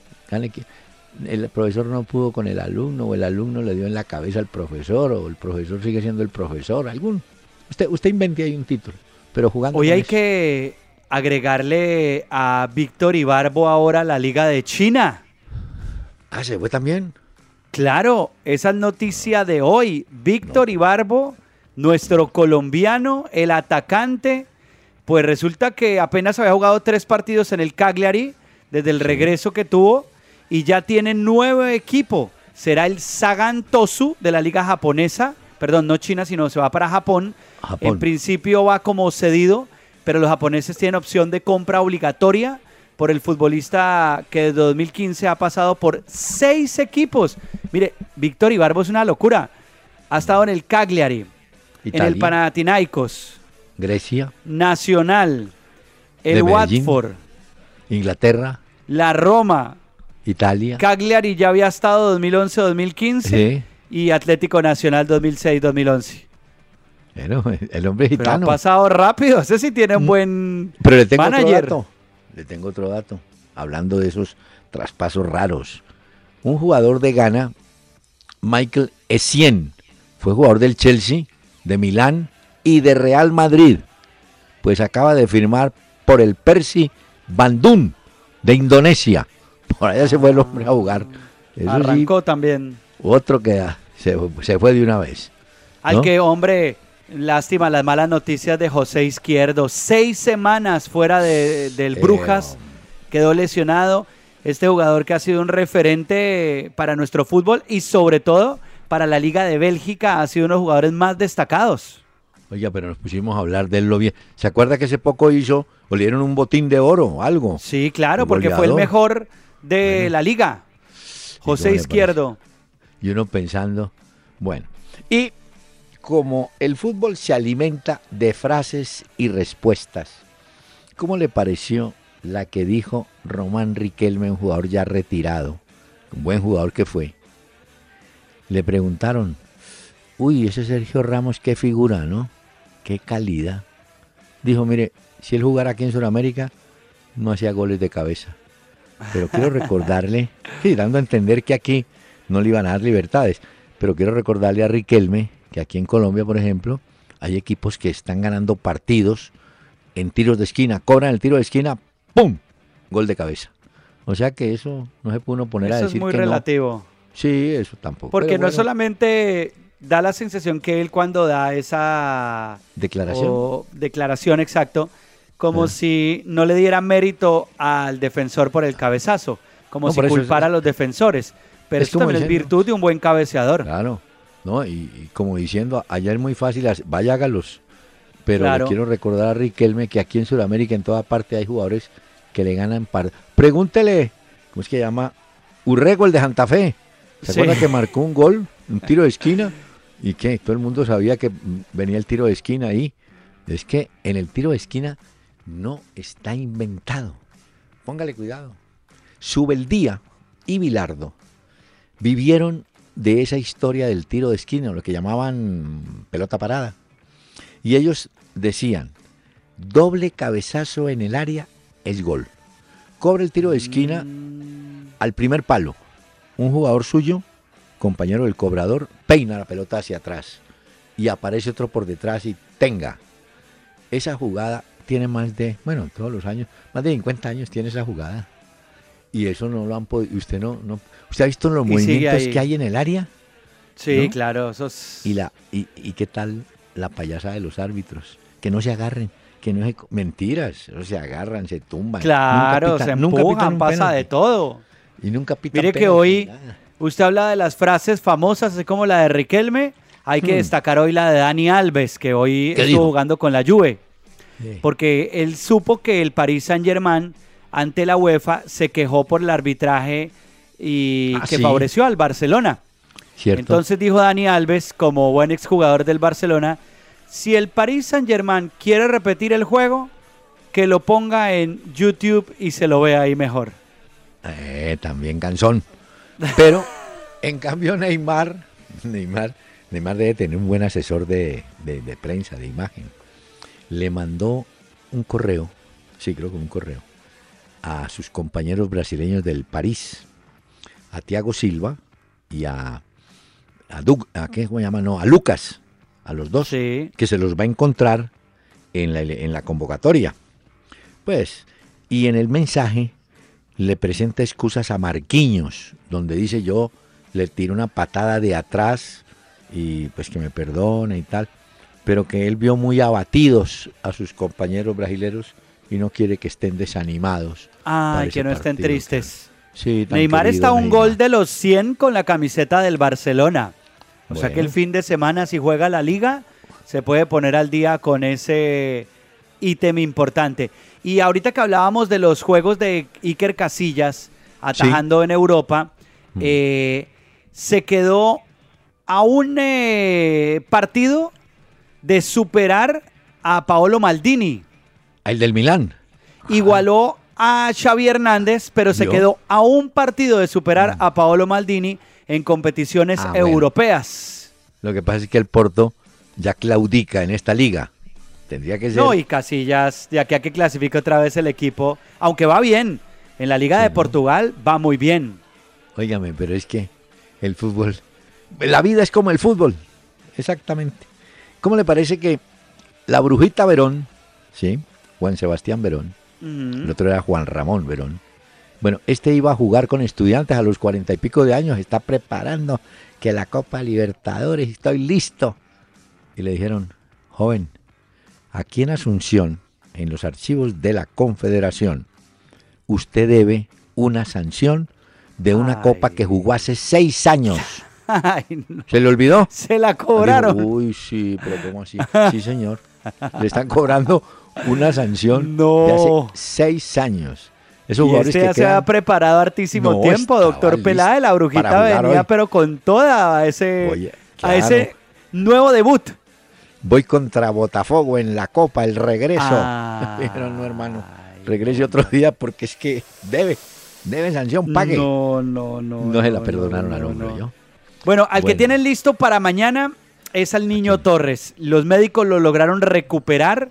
S1: El profesor no pudo con el alumno, o el alumno le dio en la cabeza al profesor, o el profesor sigue siendo el profesor. Algún. Usted, usted invente ahí un título, pero jugando.
S3: Hoy hay
S1: eso.
S3: que agregarle a Víctor Ibarbo ahora la Liga de China.
S1: Ah, se fue también.
S3: Claro, esa es noticia de hoy. Víctor Ibarbo, nuestro colombiano, el atacante, pues resulta que apenas había jugado tres partidos en el Cagliari desde el regreso que tuvo y ya tiene nuevo equipo. Será el Sagan Tosu de la liga japonesa, perdón, no China, sino se va para Japón.
S1: Japón.
S3: En principio va como cedido, pero los japoneses tienen opción de compra obligatoria por el futbolista que desde 2015 ha pasado por seis equipos. Mire, Víctor Ibarbo es una locura. Ha estado en el Cagliari, en el. Panathinaikos,
S1: Grecia,
S3: Nacional, el. Watford,
S1: Inglaterra,
S3: la Roma.
S1: Italia.
S3: Cagliari ya había estado 2011-2015
S1: Sí.
S3: y Atlético Nacional 2006-2011.
S1: Bueno, el hombre es
S3: Pero ha
S1: gitano.
S3: pasado rápido. Ese sí tiene un
S1: Mm.
S3: buen
S1: Pero le tengo otro
S3: manager.
S1: dato. Le tengo otro dato. hablando de esos traspasos raros. Un jugador de Ghana, Michael Essien, fue jugador del Chelsea, de Milán y de Real Madrid. Pues acaba de firmar por el Percy Bandung de Indonesia. Por allá se fue el hombre a jugar. Eso sí,
S3: Arrancó también.
S1: otro que se, se fue de una vez.
S3: Al que, hombre, lástima las malas noticias de José Izquierdo. Seis semanas fuera de- del
S1: Eh,
S3: Brujas, quedó lesionado. Este jugador que ha sido un referente para nuestro fútbol y sobre todo para la Liga de Bélgica ha sido uno de los jugadores más destacados.
S1: Oiga, pero nos pusimos a hablar de él lo bien. ¿Se acuerda que hace poco hizo, o le dieron un botín de oro o algo?
S3: Sí, claro, porque fue el mejor de
S1: Bueno.
S3: la liga. José
S1: ¿cómo le
S3: Izquierdo.
S1: Y uno pensando, bueno. Y como el fútbol se alimenta de frases y respuestas, ¿cómo le pareció la que dijo Román Riquelme, un jugador ya retirado, un buen jugador que fue? Le preguntaron, uy, ese Sergio Ramos, qué figura, ¿no? Qué calidad. Dijo, mire, si él jugara aquí en Sudamérica, no hacía goles de cabeza. Pero quiero recordarle, sí, dando a entender que aquí no le iban a dar libertades, pero quiero recordarle a Riquelme que aquí en Colombia, por ejemplo, hay equipos que están ganando partidos en tiros de esquina, cobran el tiro de esquina, ¡pum! Gol de cabeza. O sea que eso no se puede uno poner a
S3: Eso es
S1: decir
S3: muy
S1: que no.
S3: relativo.
S1: Sí, eso tampoco.
S3: Porque no es solamente da la sensación que él cuando da esa
S1: Declaración.
S3: o declaración exacto, como
S1: Ah.
S3: si no le diera mérito al defensor por el cabezazo, como
S1: No,
S3: si
S1: es-
S3: culpara a los defensores. Pero
S1: es
S3: esto también es virtud de un buen cabeceador.
S1: Claro, ¿no? Y, y como diciendo, allá es muy fácil, vaya hágalos. Pero
S3: Claro.
S1: le quiero recordar a Riquelme que aquí en Sudamérica, en toda parte, hay jugadores que le ganan par. Pregúntele, ¿cómo es que llama? Urrego, el de Santa Fe. ¿Se
S3: Sí.
S1: acuerda que marcó un gol, un tiro de esquina? ¿Y qué? Todo el mundo sabía que venía el tiro de esquina ahí. Es que en el tiro de esquina no está inventado. Póngale cuidado. Subeldía y Bilardo vivieron de esa historia del tiro de esquina, lo que llamaban pelota parada. Y ellos decían, doble cabezazo en el área es gol. Cobra el tiro de esquina al primer palo. Un jugador suyo, compañero del cobrador, peina la pelota hacia atrás. Y aparece otro por detrás y tenga. Esa jugada tiene más de, bueno, todos los años, más de 50 años tiene esa jugada. Y eso no lo han podido, usted no, no, usted ha visto los
S3: Y
S1: movimientos que hay en el área
S3: Sí,
S1: ¿no?
S3: claro, eso es-
S1: y la y, y qué tal la payasa de los árbitros, que no se agarren, que no se co- mentiras, no se agarran, se tumban.
S3: claro,
S1: nunca pitan-
S3: se
S1: nunca pitan
S3: empujan,
S1: un
S3: pasa
S1: penalti.
S3: de todo.
S1: Y nunca pitan
S3: Mire que hoy
S1: nada.
S3: usted habla de las frases famosas, así como la de Riquelme. Hay que
S1: Hmm.
S3: destacar hoy la de Dani Alves, que hoy
S1: ¿Qué
S3: estuvo
S1: dijo?
S3: jugando con la Juve.
S1: Sí.
S3: porque él supo que el Paris Saint Germain ante la UEFA se quejó por el arbitraje y
S1: Ah,
S3: que
S1: sí.
S3: favoreció al Barcelona.
S1: ¿Cierto?
S3: Entonces dijo Dani Alves, como buen exjugador del Barcelona, si el Paris Saint Germain quiere repetir el juego, que lo ponga en YouTube y se lo vea ahí mejor.
S1: Eh, también canzón. Pero, en cambio, Neymar, Neymar, Neymar debe tener un buen asesor de, de- de prensa, de imagen. Le mandó un correo, sí, creo que un correo, a sus compañeros brasileños del París, a Thiago Silva y a, a, Doug- a ¿qué se llama? No, a Lucas, a los dos
S3: Sí.
S1: que se los va a encontrar en la, en la convocatoria. Pues, y en el mensaje le presenta excusas a Marquinhos, donde dice yo le tiro una patada de atrás y pues que me perdone y tal, pero que él vio muy abatidos a sus compañeros brasileños y no quiere que estén desanimados.
S3: Ay,
S1: ese
S3: que no estén tristes.
S1: Sí,
S3: Neymar
S1: querido
S3: está a un
S1: Neymar.
S3: gol de los 100 con la camiseta del Barcelona. O sea que el fin de semana, si juega la liga, se puede poner al día con ese ítem importante. Y ahorita que hablábamos de los juegos de Iker Casillas atajando en Europa,
S1: Mm.
S3: eh, se quedó a un eh, partido de superar a Paolo Maldini.
S1: El del Milán.
S3: Igualó a Xavi Hernández, pero se quedó a un partido de superar a Paolo Maldini en competiciones
S1: Ah, bueno.
S3: europeas.
S1: Lo que pasa es que el Porto ya claudica en esta liga. Tendría que ser
S3: No, y Casillas, de aquí a que clasifique otra vez el equipo, aunque va bien, En la Liga de Portugal va muy bien.
S1: Óigame, pero es que el fútbol, la vida es como el fútbol, exactamente. ¿Cómo le parece que la brujita Verón, sí, Juan Sebastián Verón, el otro era Juan Ramón Verón, bueno, este iba a jugar con estudiantes a los cuarenta y pico de años, está preparando que la Copa Libertadores, estoy listo. Y le dijeron, joven, aquí en Asunción, en los archivos de la Confederación, usted debe una sanción de una
S3: Ay.
S1: copa que jugó hace seis años.
S3: Ay, no.
S1: ¿Se le olvidó?
S3: Se la cobraron.
S1: Dijo, Uy, sí, pero ¿cómo así? Sí, señor. Le están cobrando una sanción
S3: No.
S1: de hace seis años. Esos
S3: Y este
S1: que
S3: ya se ha preparado hartísimo
S1: No,
S3: tiempo, doctor Peláez. La brujita venía,
S1: hoy.
S3: pero con toda a ese,
S1: Oye,
S3: a ese nuevo debut.
S1: Voy contra Botafogo en la Copa, el regreso.
S3: Ay.
S1: Pero no, hermano. Regrese otro día porque es que debe, debe sanción, pague. No,
S3: No, no, no.
S1: se la perdonaron al hombre, yo.
S3: Bueno, al que tienen listo para mañana es al niño Torres. Los médicos lo lograron recuperar.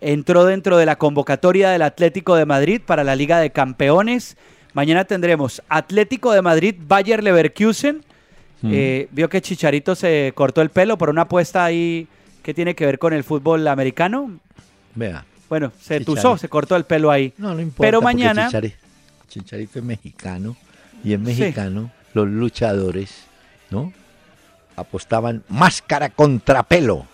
S3: Entró dentro de la convocatoria del Atlético de Madrid para la Liga de Campeones. Mañana tendremos Atlético de Madrid, Bayer Leverkusen.
S1: Mm.
S3: Eh, vio que Chicharito se cortó el pelo por una apuesta ahí que tiene que ver con el fútbol americano.
S1: Vea.
S3: Bueno, se
S1: Chicharito.
S3: tuzó, se cortó el pelo ahí.
S1: No, no importa.
S3: Pero mañana-
S1: Chichari- Chicharito es mexicano y en mexicano los luchadores, ¿no? Apostaban máscara contra pelo.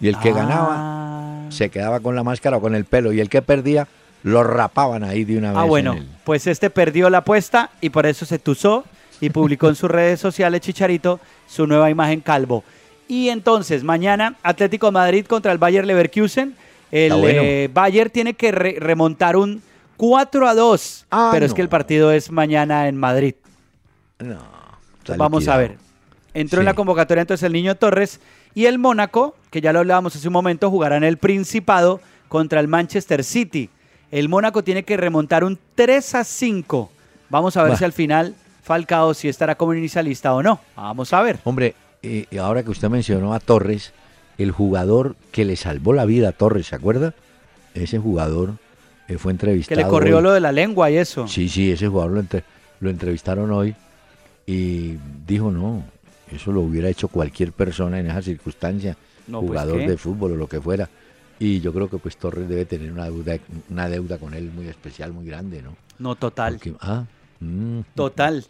S1: Y el que ganaba
S3: Ah.
S1: se quedaba con la máscara o con el pelo. Y el que perdía lo rapaban ahí de una vez.
S3: Ah,
S1: en
S3: bueno,
S1: el-
S3: pues este perdió la apuesta y por eso se tuzó y publicó en sus redes sociales Chicharito su nueva imagen calvo. Y entonces, mañana Atlético de Madrid contra el Bayer Leverkusen. El
S1: bueno.
S3: eh, Bayer tiene que re- remontar un 4 a 2,
S1: Ah,
S3: pero es que el partido es mañana en Madrid.
S1: No, está
S3: Vamos a ver. Entró en la convocatoria entonces el niño Torres y el Mónaco, que ya lo hablábamos hace un momento, jugará en el Principado contra el Manchester City. El Mónaco tiene que remontar un 3 a 5. Vamos a ver
S1: Bah.
S3: si al final Falcao si estará como inicialista o no. Vamos a ver.
S1: Hombre, eh, ahora que usted mencionó a Torres, el jugador que le salvó la vida a Torres, ¿se acuerda? Ese jugador eh, fue
S3: Que
S1: entrevistado.
S3: le corrió
S1: hoy.
S3: lo de la lengua y eso.
S1: Sí, sí, ese jugador lo, entre- lo entrevistaron hoy y dijo no, eso lo hubiera hecho cualquier persona en esa circunstancia,
S3: No, pues,
S1: jugador de fútbol o lo que fuera. Y yo creo que pues Torres debe tener una deuda, una deuda con él muy especial, muy grande, ¿no?
S3: No, total.
S1: Porque- ah, mm,
S3: Total.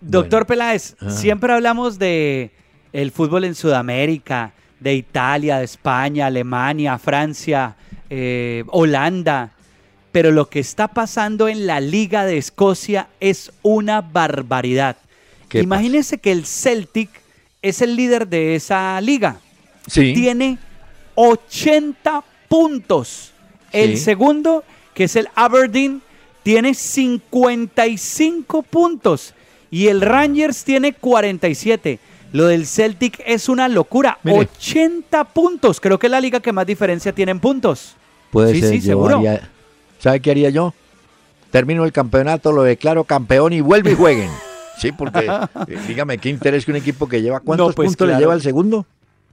S3: Doctor
S1: Bueno.
S3: Peláez,
S1: Ah.
S3: siempre hablamos de el fútbol en Sudamérica, de Italia, de España, Alemania, Francia, eh, Holanda, pero lo que está pasando en la Liga de Escocia es una barbaridad.
S1: ¿Qué
S3: Imagínense que el Celtic es el líder de esa liga.
S1: Sí.
S3: Tiene 80 puntos. El
S1: Sí.
S3: segundo, que es el Aberdeen, tiene 55 puntos. Y el Rangers tiene 47. Lo del Celtic es una locura.
S1: Mire.
S3: 80 puntos. Creo que es la liga que más diferencia tiene en puntos.
S1: Puede
S3: Sí,
S1: ser,
S3: sí,
S1: yo
S3: seguro.
S1: haría- ¿Sabe qué haría yo? Termino el campeonato, lo declaro campeón y vuelve y jueguen. Sí, porque eh, dígame, ¿qué interés que un equipo que lleva cuántos
S3: pues,
S1: puntos
S3: claro.
S1: le lleva al segundo?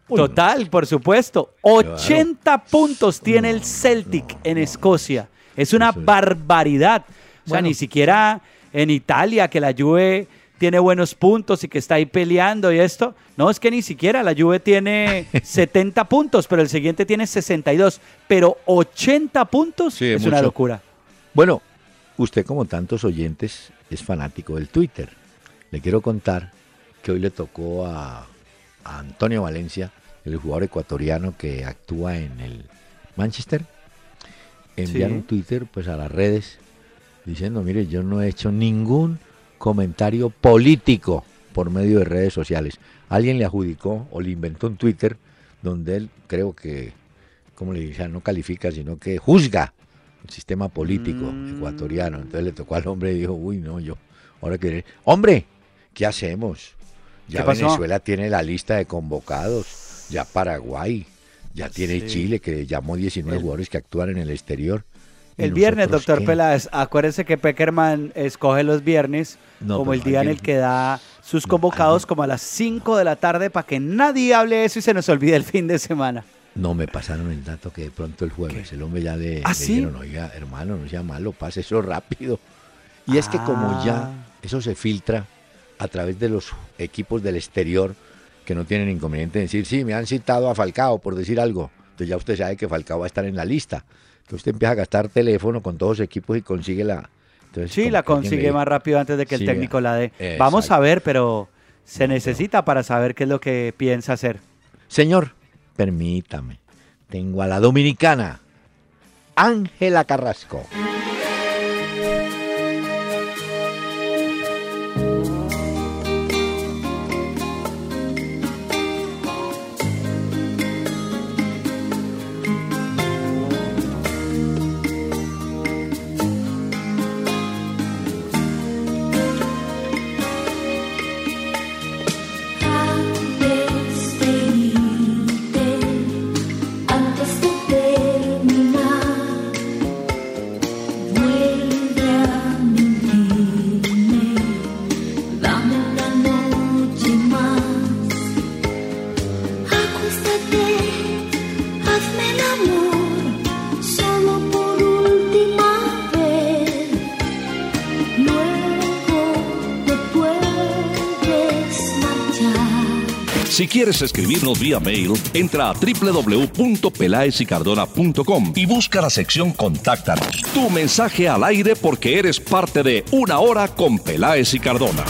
S1: Uy, no.
S3: Total, por supuesto. 80 puntos tiene el Celtic en Escocia. Es una barbaridad. O sea, ni siquiera en Italia, que la Juve tiene buenos puntos y que está ahí peleando y esto. No, es que ni siquiera la Juve tiene 70 puntos, pero el siguiente tiene 62. Pero 80 puntos
S1: Sí,
S3: es una locura.
S1: Bueno, usted como tantos oyentes es fanático del Twitter. Le quiero contar que hoy le tocó a, a Antonio Valencia, el jugador ecuatoriano que actúa en el Manchester, enviar
S3: Sí.
S1: un Twitter pues a las redes diciendo, mire, yo no he hecho ningún comentario político por medio de redes sociales. Alguien le adjudicó o le inventó un Twitter donde él creo que, como le dije, no califica, sino que juzga el sistema político
S3: Mm.
S1: ecuatoriano. Entonces le tocó al hombre y dijo, uy, no, yo, ahora que... Hombre, ¿qué hacemos? Ya
S3: ¿Qué?
S1: Venezuela tiene la lista de convocados, ya Paraguay, ya tiene
S3: Sí.
S1: Chile, que llamó 19
S3: El-
S1: jugadores que actúan en el exterior. ¿Y
S3: El viernes, doctor
S1: qué?
S3: Peláez, acuérdese que Peckerman escoge los viernes
S1: No,
S3: como el día en el que da sus convocados como a las 5 de la tarde para que nadie hable de eso y se nos olvide el fin de semana.
S1: No me pasaron el dato que de pronto el jueves el hombre ya le,
S3: ¿Ah,
S1: le
S3: sí?
S1: dijeron, oiga, hermano, no sea malo, pase eso rápido. Y es que como
S3: Ah.
S1: ya eso se filtra a través de los equipos del exterior que no tienen inconveniente en decir, sí, me han citado a Falcao por decir algo. Entonces ya usted sabe que Falcao va a estar en la lista. Entonces usted empieza a gastar teléfono con todos los equipos y consigue la... Entonces,
S3: Sí, la consigue más rápido antes de que el técnico la dé.
S1: exacto.
S3: Vamos a ver, pero se necesita para saber qué es lo que piensa hacer.
S1: Señor, permítame. Tengo a la dominicana, Ángela Carrasco.
S2: Quieres escribirnos vía mail, entra a www.pelaesicardona.com y busca la sección Contáctanos. Tu mensaje al aire porque eres parte de Una Hora con Peláez y Cardona.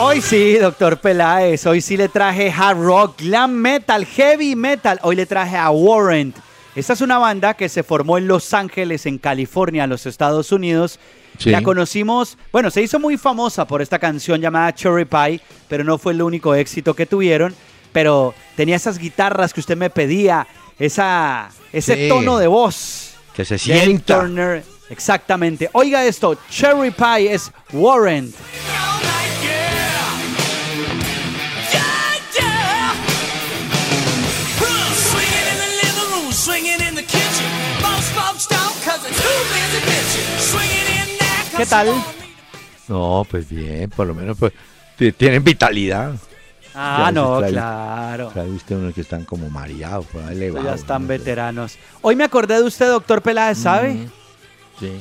S3: Hoy sí, doctor Peláez, hoy sí le traje hard rock, glam metal, heavy metal. Hoy le traje a Warrant. Esta es una banda que se formó en Los Ángeles, en California, en los Estados Unidos.
S1: Sí.
S3: La conocimos, bueno, se hizo muy famosa por esta canción llamada Cherry Pie, pero no fue el único éxito que tuvieron. Pero tenía esas guitarras que usted me pedía, esa, ese
S1: Sí.
S3: tono de voz.
S1: Que se sienta.
S3: Turner, exactamente. Oiga esto, Cherry Pie es Warrant. ¿Qué tal?
S1: No, pues bien, por lo menos pues, tienen vitalidad.
S3: Ah, no,
S1: trae-
S3: claro.
S1: Trae usted unos que están como mareados,
S3: Estos
S1: elevados.
S3: ya están
S1: no
S3: veteranos. Hoy me acordé de usted, doctor Peláez, ¿sabe?
S1: Mm, Sí.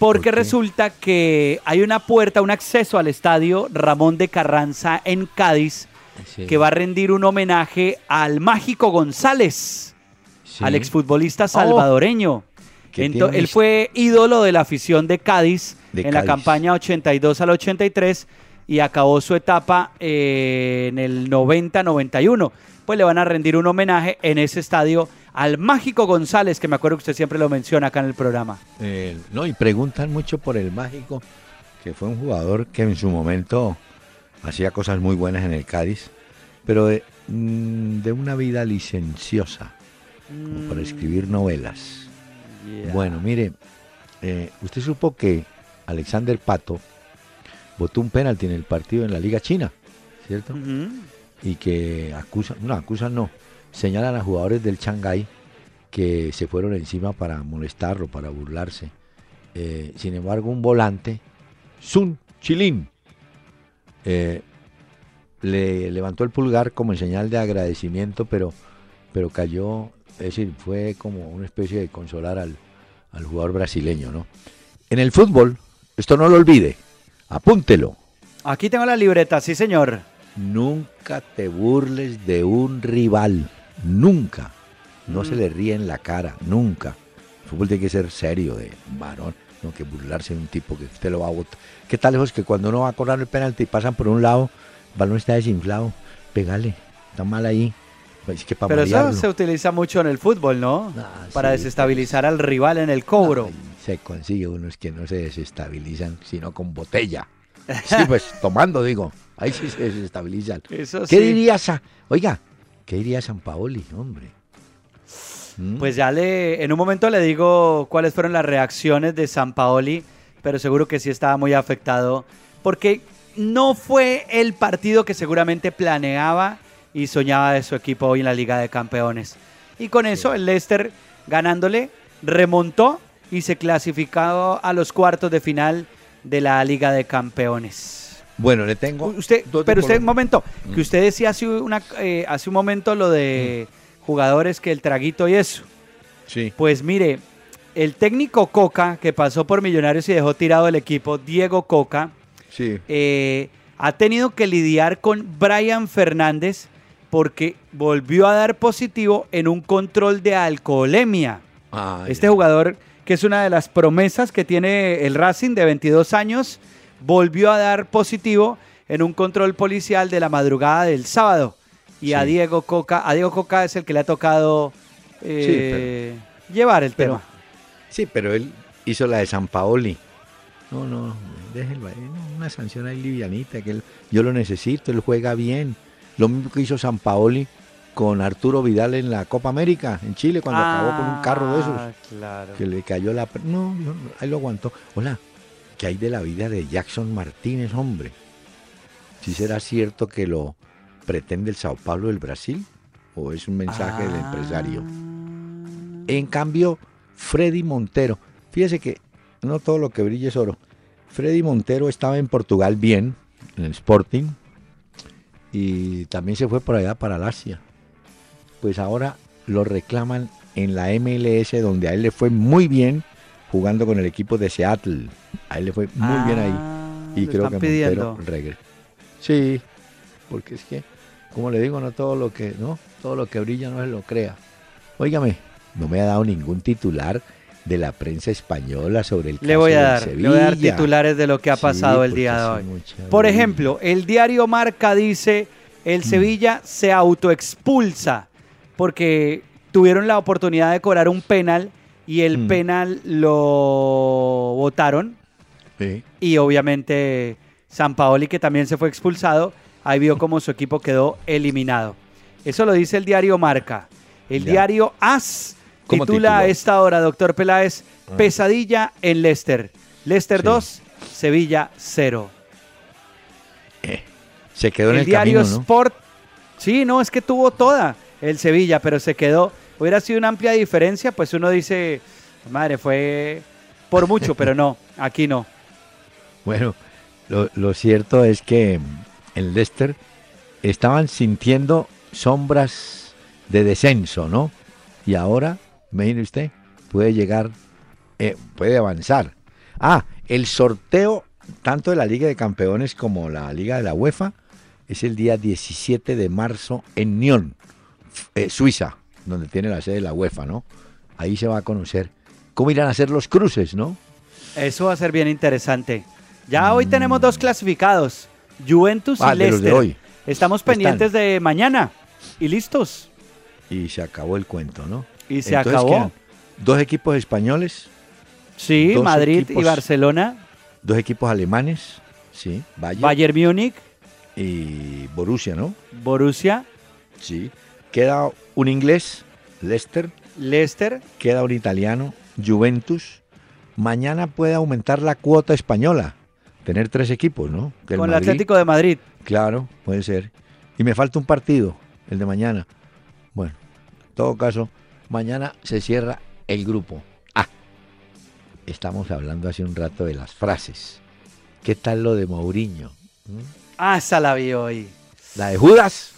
S3: Porque resulta que hay una puerta, un acceso al estadio Ramón de Carranza en Cádiz
S1: sí,
S3: que va a rendir un homenaje al mágico González,
S1: sí.
S3: al exfutbolista salvadoreño.
S1: Oh. Que
S3: Ento-
S1: tiene una
S3: él fue ídolo de la afición de Cádiz
S1: De
S3: en la campaña 82 al 83 y acabó su etapa eh, en el 90-91. Pues le van a rendir un homenaje en ese estadio al mágico González, que me acuerdo que usted siempre lo menciona acá en el programa.
S1: Eh, no, y preguntan mucho por el mágico, que fue un jugador que en su momento hacía cosas muy buenas en el Cádiz, pero de, mm, de una vida licenciosa, como para escribir novelas.
S3: Yeah.
S1: Bueno, mire, eh, usted supo que Alexander Pato votó un penalti en el partido en la Liga China, ¿cierto? Y que acusan, no, acusan no, señalan a jugadores del Shanghái que se fueron encima para molestarlo, para burlarse. Eh, sin embargo, un volante, Sun Chilin, eh, le levantó el pulgar como en señal de agradecimiento, pero, pero cayó, es decir, fue como una especie de consolar al, al jugador brasileño, ¿no? En el fútbol, esto no lo olvide, apúntelo.
S3: Aquí tengo la libreta, sí señor.
S1: Nunca te burles de un rival. Nunca. No
S3: Mm.
S1: se le ríe en la cara. Nunca. El fútbol tiene que ser serio, de varón. No que burlarse de un tipo que usted lo va a botar. ¿Qué tal lejos que cuando uno va a cobrar el penalti y pasan por un lado, el balón está desinflado? Pégale. Está mal ahí. Pues Es que para
S3: Pero eso se utiliza mucho en el fútbol, ¿no?
S1: Ah,
S3: Para
S1: sí,
S3: desestabilizar al rival en el cobro.
S1: Ay, se consigue unos que no se desestabilizan, sino con botella. Sí, pues tomando, digo. Ahí sí se desestabilizan.
S3: Eso
S1: ¿Qué
S3: sí.
S1: diría Sa Oiga, ¿qué diría San Paoli, hombre? ¿Mm?
S3: Pues ya le, en un momento le digo cuáles fueron las reacciones de San Paoli, pero seguro que sí estaba muy afectado, porque no fue el partido que seguramente planeaba y soñaba de su equipo hoy en la Liga de Campeones. Y con eso el Leicester ganándole remontó y se clasificó a los cuartos de final de la Liga de Campeones.
S1: Bueno, le tengo.
S3: Usted, pero usted, un momento,
S1: Mm.
S3: que usted decía hace, una, eh, hace un momento lo de jugadores que el traguito y eso.
S1: Sí.
S3: Pues mire, el técnico Coca, que pasó por Millonarios y dejó tirado el equipo, Diego Coca,
S1: Sí.
S3: eh, ha tenido que lidiar con Brian Fernández porque volvió a dar positivo en un control de alcoholemia.
S1: Ah,
S3: Este jugador, que es una de las promesas que tiene el Racing de 22 años, volvió a dar positivo en un control policial de la madrugada del sábado. Y a. Diego Coca, a Diego Coca es el que le ha tocado eh, llevar el
S1: pero-
S3: tema.
S1: Sí, pero él hizo la de San Paoli. No, no, no, una sanción ahí livianita. Que él- yo lo necesito, él juega bien. Lo mismo que hizo San Paoli con Arturo Vidal en la Copa América, en Chile, cuando acabó con un carro de esos.
S3: Ah, claro.
S1: Que le cayó la... No, ahí lo aguantó. Hola, ¿qué hay de la vida de Jackson Martínez, hombre? ¿Si será cierto que lo pretende el Sao Paulo del Brasil? ¿O es un mensaje del
S3: Ah.
S1: empresario? En cambio, Freddy Montero, fíjese que no todo lo que brilla es oro. Freddy Montero estaba en Portugal bien, en el Sporting, y también se fue por allá para el Asia. Pues ahora lo reclaman en la MLS, donde a él le fue muy bien jugando con el equipo de Seattle. A él le fue muy bien ahí.
S3: Ah,
S1: Y creo que. Montero regresa. Sí, porque es que, como le digo, no todo lo que, no, todo lo que brilla no se lo crea. Óigame, no me ha dado ningún titular de la prensa española sobre el caso
S3: Le voy a dar, le voy a dar
S1: Sevilla.
S3: titulares de lo que ha
S1: Sí,
S3: pasado el día de hoy. Por ejemplo, el diario Marca dice,
S1: Mm.
S3: el Sevilla se autoexpulsa porque tuvieron la oportunidad de cobrar un penal y el
S1: Mm.
S3: penal lo votaron
S1: Sí.
S3: y obviamente San Paoli que también se fue expulsado, ahí vio cómo su equipo quedó eliminado. Eso lo dice el diario Marca. El
S1: Ya.
S3: diario AS
S1: ¿Cómo
S3: titula a esta hora, doctor Peláez,
S1: Ah.
S3: pesadilla en Leicester. Leicester
S1: Sí.
S3: 2, Sevilla 0.
S1: Se quedó en
S3: el
S1: el
S3: diario
S1: camino, ¿no?
S3: Sport, sí, no, es que tuvo toda el Sevilla, pero se quedó. Hubiera sido una amplia diferencia, pues uno dice, madre, fue por mucho, pero no, aquí no.
S1: Bueno, lo, lo cierto es que en Leicester estaban sintiendo sombras de descenso, ¿no? Y ahora, mire usted, puede llegar, eh, puede avanzar. Ah, el sorteo tanto de la Liga de Campeones como la Liga de la UEFA es el día 17 de marzo en Nyon, eh, Suiza, donde tiene la sede de la UEFA, ¿no? Ahí se va a conocer cómo irán a ser los cruces, ¿no?
S3: Eso va a ser bien interesante. Ya hoy tenemos dos clasificados, Juventus
S1: Mm. Ah,
S3: y
S1: de los de
S3: Leicester.
S1: hoy.
S3: Estamos
S1: Están.
S3: pendientes de mañana y listos.
S1: Y se acabó el cuento, ¿no?
S3: Y se
S1: Entonces
S3: acabó.
S1: quedan dos equipos españoles,
S3: Sí, Madrid y Barcelona,
S1: dos equipos alemanes, sí, Bayern,
S3: Bayern Múnich,
S1: y Borussia, ¿no?
S3: Borussia,
S1: Sí. Queda un inglés, Leicester,
S3: Leicester.
S1: queda un italiano, Juventus. Mañana puede aumentar la cuota española, tener tres equipos, ¿no?
S3: Con el Atlético de Madrid.
S1: Claro, puede ser. Y me falta un partido, el de mañana. Bueno, en todo caso, mañana se cierra el grupo. Ah, estamos hablando hace un rato de las frases. ¿Qué tal lo de Mourinho? ¿Mm?
S3: Ah, esa la vi hoy.
S1: ¿La de Judas?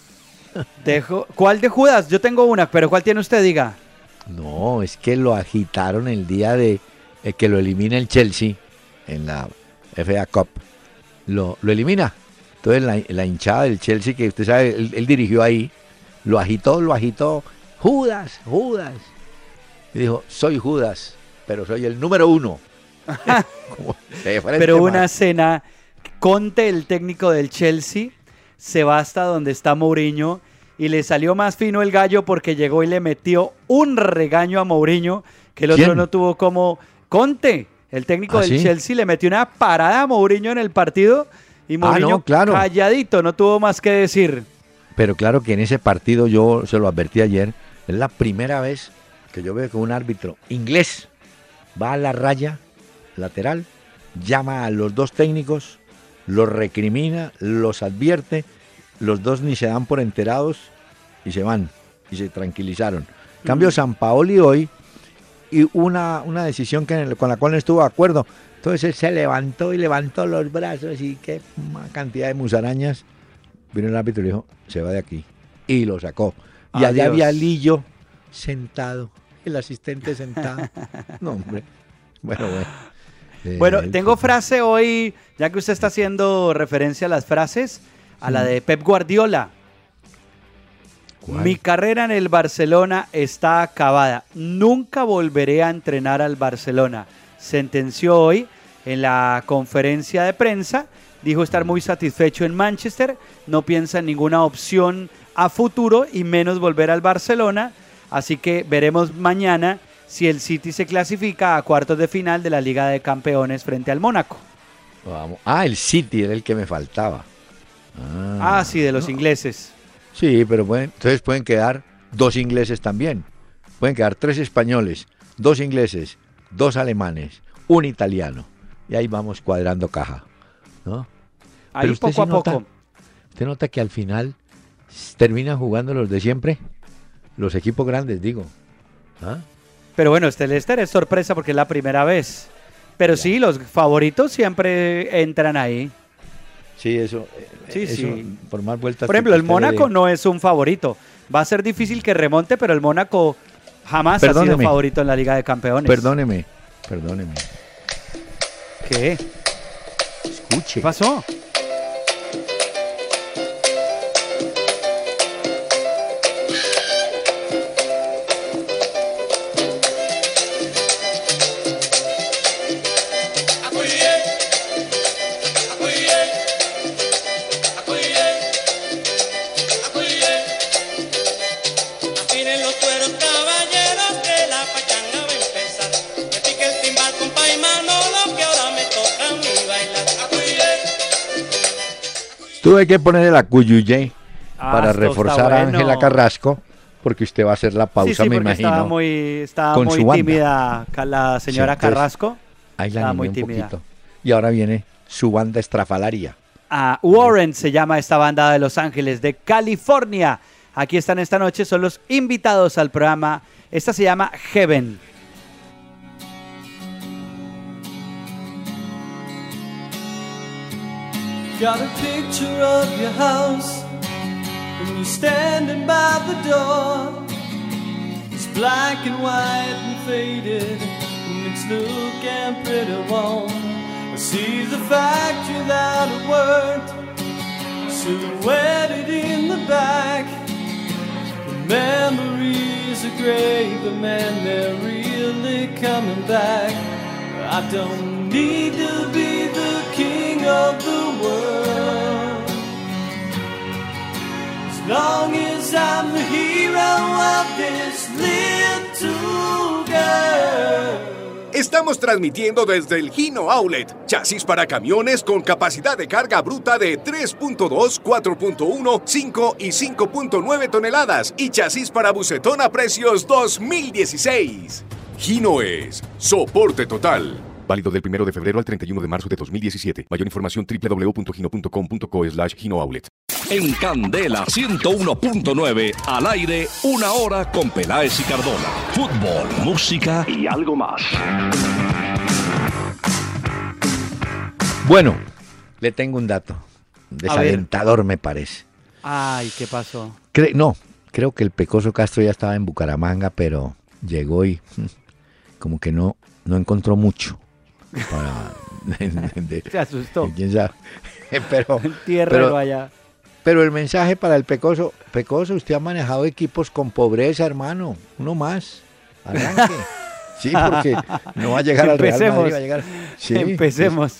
S3: Dejo- ¿Cuál de Judas? Yo tengo una, pero ¿cuál tiene usted? Diga.
S1: No, es que lo agitaron el día de eh, que lo elimina el Chelsea en la FA Cup. Lo, lo elimina. Entonces la, la hinchada del Chelsea, que usted sabe, él, él dirigió ahí, lo agitó, lo agitó. Judas, Judas. Y dijo, soy Judas, pero soy el número uno.
S3: Pero una cena, Conte, el técnico del Chelsea, se va hasta donde está Mourinho y le salió más fino el gallo porque llegó y le metió un regaño a Mourinho que el otro
S1: ¿Quién?
S3: no tuvo como Conte, el técnico
S1: ¿Ah,
S3: del
S1: sí?
S3: Chelsea, le metió una parada a Mourinho en el partido y
S1: Ah,
S3: Mourinho
S1: no, claro.
S3: calladito, no tuvo más que decir.
S1: Pero claro que en ese partido yo se lo advertí ayer, es la primera vez que yo veo que un árbitro inglés va a la raya lateral, llama a los dos técnicos, los recrimina, los advierte, los dos ni se dan por enterados y se van y se tranquilizaron. En Cambio San Paoli hoy y una, una decisión que, con la cual no estuvo de acuerdo. Entonces él se levantó y levantó los brazos y qué cantidad de musarañas. Vino el árbitro y dijo, se va de aquí. Y lo sacó. Y allá había Lillo sentado, el asistente sentado. No, hombre. Bueno, bueno. Eh,
S3: Bueno,
S1: el
S3: tengo frase hoy, ya que usted está haciendo referencia a las frases, a la de Pep Guardiola.
S1: ¿Cuál?
S3: Mi carrera en el Barcelona está acabada. Nunca volveré a entrenar al Barcelona. Sentenció hoy en la conferencia de prensa. Dijo estar muy satisfecho en Manchester. No piensa en ninguna opción a futuro y menos volver al Barcelona. Así que veremos mañana si el City se clasifica a cuartos de final de la Liga de Campeones frente al Mónaco.
S1: Vamos. Ah, el City era el que me faltaba. Ah,
S3: Ah, sí, de los ingleses.
S1: Sí, pero pueden, entonces pueden quedar dos ingleses también. Pueden quedar tres españoles, dos ingleses, dos alemanes, un italiano. Y ahí vamos cuadrando caja. ¿no?
S3: Ahí
S1: Pero
S3: poco a
S1: nota-
S3: poco.
S1: ¿Usted nota que al final terminan jugando los de siempre? Los equipos grandes, digo. ¿Ah?
S3: Pero bueno, este Leicester es sorpresa porque es la primera vez. Pero sí, los favoritos siempre entran ahí.
S1: Sí, eso. eh,
S3: Sí,
S1: eso,
S3: sí.
S1: Por más vueltas.
S3: Por ejemplo, el. Mónaco no es un favorito. Va a ser difícil que remonte, pero el Mónaco jamás ha sido favorito en la Liga de Campeones.
S1: Perdóneme, perdóneme.
S3: ¿Qué?
S1: Escuche.
S3: ¿Qué pasó?
S1: Tuve que ponerle la cuyuyé
S3: Ah,
S1: para reforzar a. Ángela Carrasco, porque usted va a hacer la pausa,
S3: sí, sí,
S1: me imagino.
S3: estaba muy, estaba
S1: con
S3: muy
S1: su banda.
S3: tímida la señora
S1: Sí, entonces,
S3: Carrasco.
S1: Ahí la
S3: estaba muy
S1: un
S3: tímida.
S1: poquito. Y ahora viene su banda estrafalaria.
S3: Ah, Warren se llama esta banda de Los Ángeles, de California. Aquí están esta noche, son los invitados al programa. Esta se llama Heaven.
S5: Got a picture of your house, and you're standing by the door. It's black and white and faded, and it's looking pretty warm. I see the factory without a word, silhouetted in the back. The memories are great, but man, they're really coming back. I don't need to be As long as I'm the hero of this little.
S4: Estamos transmitiendo desde el Gino Outlet, chasis para camiones con capacidad de carga bruta de 3.2, 4.1, 5 y 5.9 toneladas y chasis para bucetón a precios 2016. Gino es soporte total. Válido del 1 de febrero al 31 de marzo de 2017. Mayor información www.gino.com.co slash Gino Outlet.
S2: En Candela 101.9, al aire, una hora con Peláez y Cardona. Fútbol, música y algo más.
S1: Bueno, le tengo un dato. Desalentador me parece.
S3: Ay, ¿qué pasó?
S1: Cre- no, creo que el Pecoso Castro ya estaba en Bucaramanga, pero llegó y como que no, no encontró mucho. Para, de- de-
S3: Se asustó.
S1: quién sabe. Pero, pero-
S3: allá.
S1: pero el mensaje para el Pecoso, Pecoso, usted ha manejado equipos con pobreza, hermano. Uno más. Arranque. Sí, porque no va a llegar al Real
S3: Empecemos.
S1: Madrid, va a llegar. Sí,
S3: Empecemos.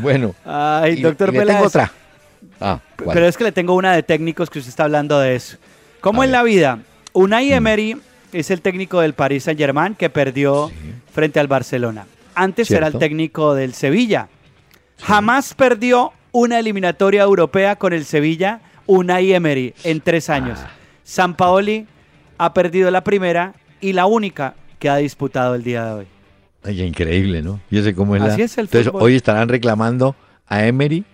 S1: Bueno.
S3: Ay, doctor
S1: y le tengo otra. Ah.
S3: Pero es que le tengo una de técnicos que usted está hablando de eso. ¿Cómo en la vida? Unai Emery es el técnico del Paris Saint Germain que perdió frente al Barcelona. Antes era el técnico del Sevilla. Jamás perdió una eliminatoria europea con el Sevilla Unai Emery en tres años.
S1: Ah.
S3: San Paoli ha perdido la primera y la única que ha disputado el día de hoy.
S1: Oye, increíble, ¿no? Cómo es la...
S3: Así es el
S1: Entonces,
S3: fútbol.
S1: hoy estarán reclamando a Emery,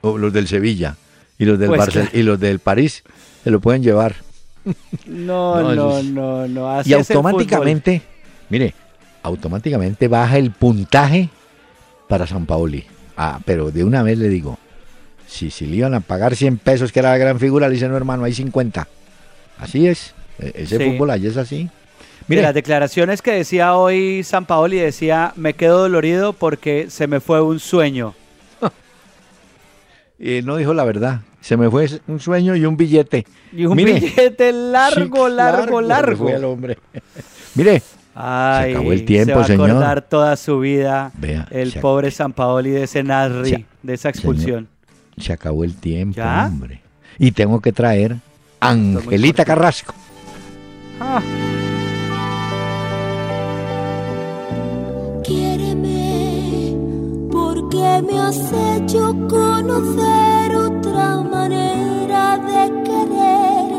S1: o los del Sevilla, y los del
S3: Pues
S1: Barcel-
S3: claro.
S1: y los del París, se lo pueden llevar.
S3: No,
S1: No,
S3: no, no. Así
S1: y
S3: es el
S1: automáticamente, mire, automáticamente baja el puntaje para San Paoli. Ah, pero de una vez le digo, si, si le iban a pagar 100 pesos, que era la gran figura, le dicen, no hermano, hay 50. Así es, e- ese
S3: Sí.
S1: fútbol allí es así.
S3: Mire, las declaraciones que decía hoy San Paoli decía, me quedo dolorido porque se me fue un sueño.
S1: eh, no dijo la verdad, se me fue un sueño y un billete.
S3: Y un
S1: Mire,
S3: billete largo,
S1: sí,
S3: largo, largo.
S1: fue el hombre. Mire,
S3: Ay,
S1: acabó el tiempo,
S3: se va a
S1: señor.
S3: acordar toda su vida
S1: Vea,
S3: el
S1: se
S3: pobre San Paoli de ese Nasri,
S1: Se-
S3: de esa expulsión.
S1: se acabó el tiempo,
S3: ¿Ya?
S1: hombre. Y tengo que traer Angelita Carrasco.
S3: Ah,
S6: Quiéreme, porque me has hecho conocer otra manera de querer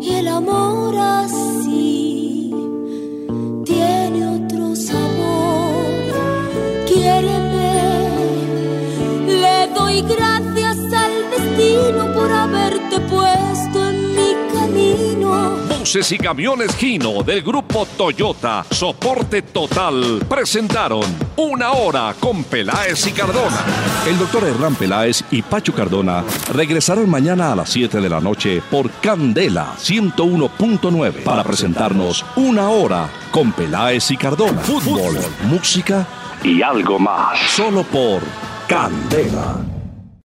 S6: y el amor así doy gracias al destino por haberte puesto en mi camino.
S2: Buses y camiones Gino del grupo Toyota, soporte total, presentaron Una Hora con Peláez y Cardona. El doctor Hernán Peláez y Pacho Cardona regresarán mañana a las 7 de la noche por Candela 101.9 para presentarnos Una Hora con Peláez y Cardona. Fútbol, música y algo más. Solo por Candela.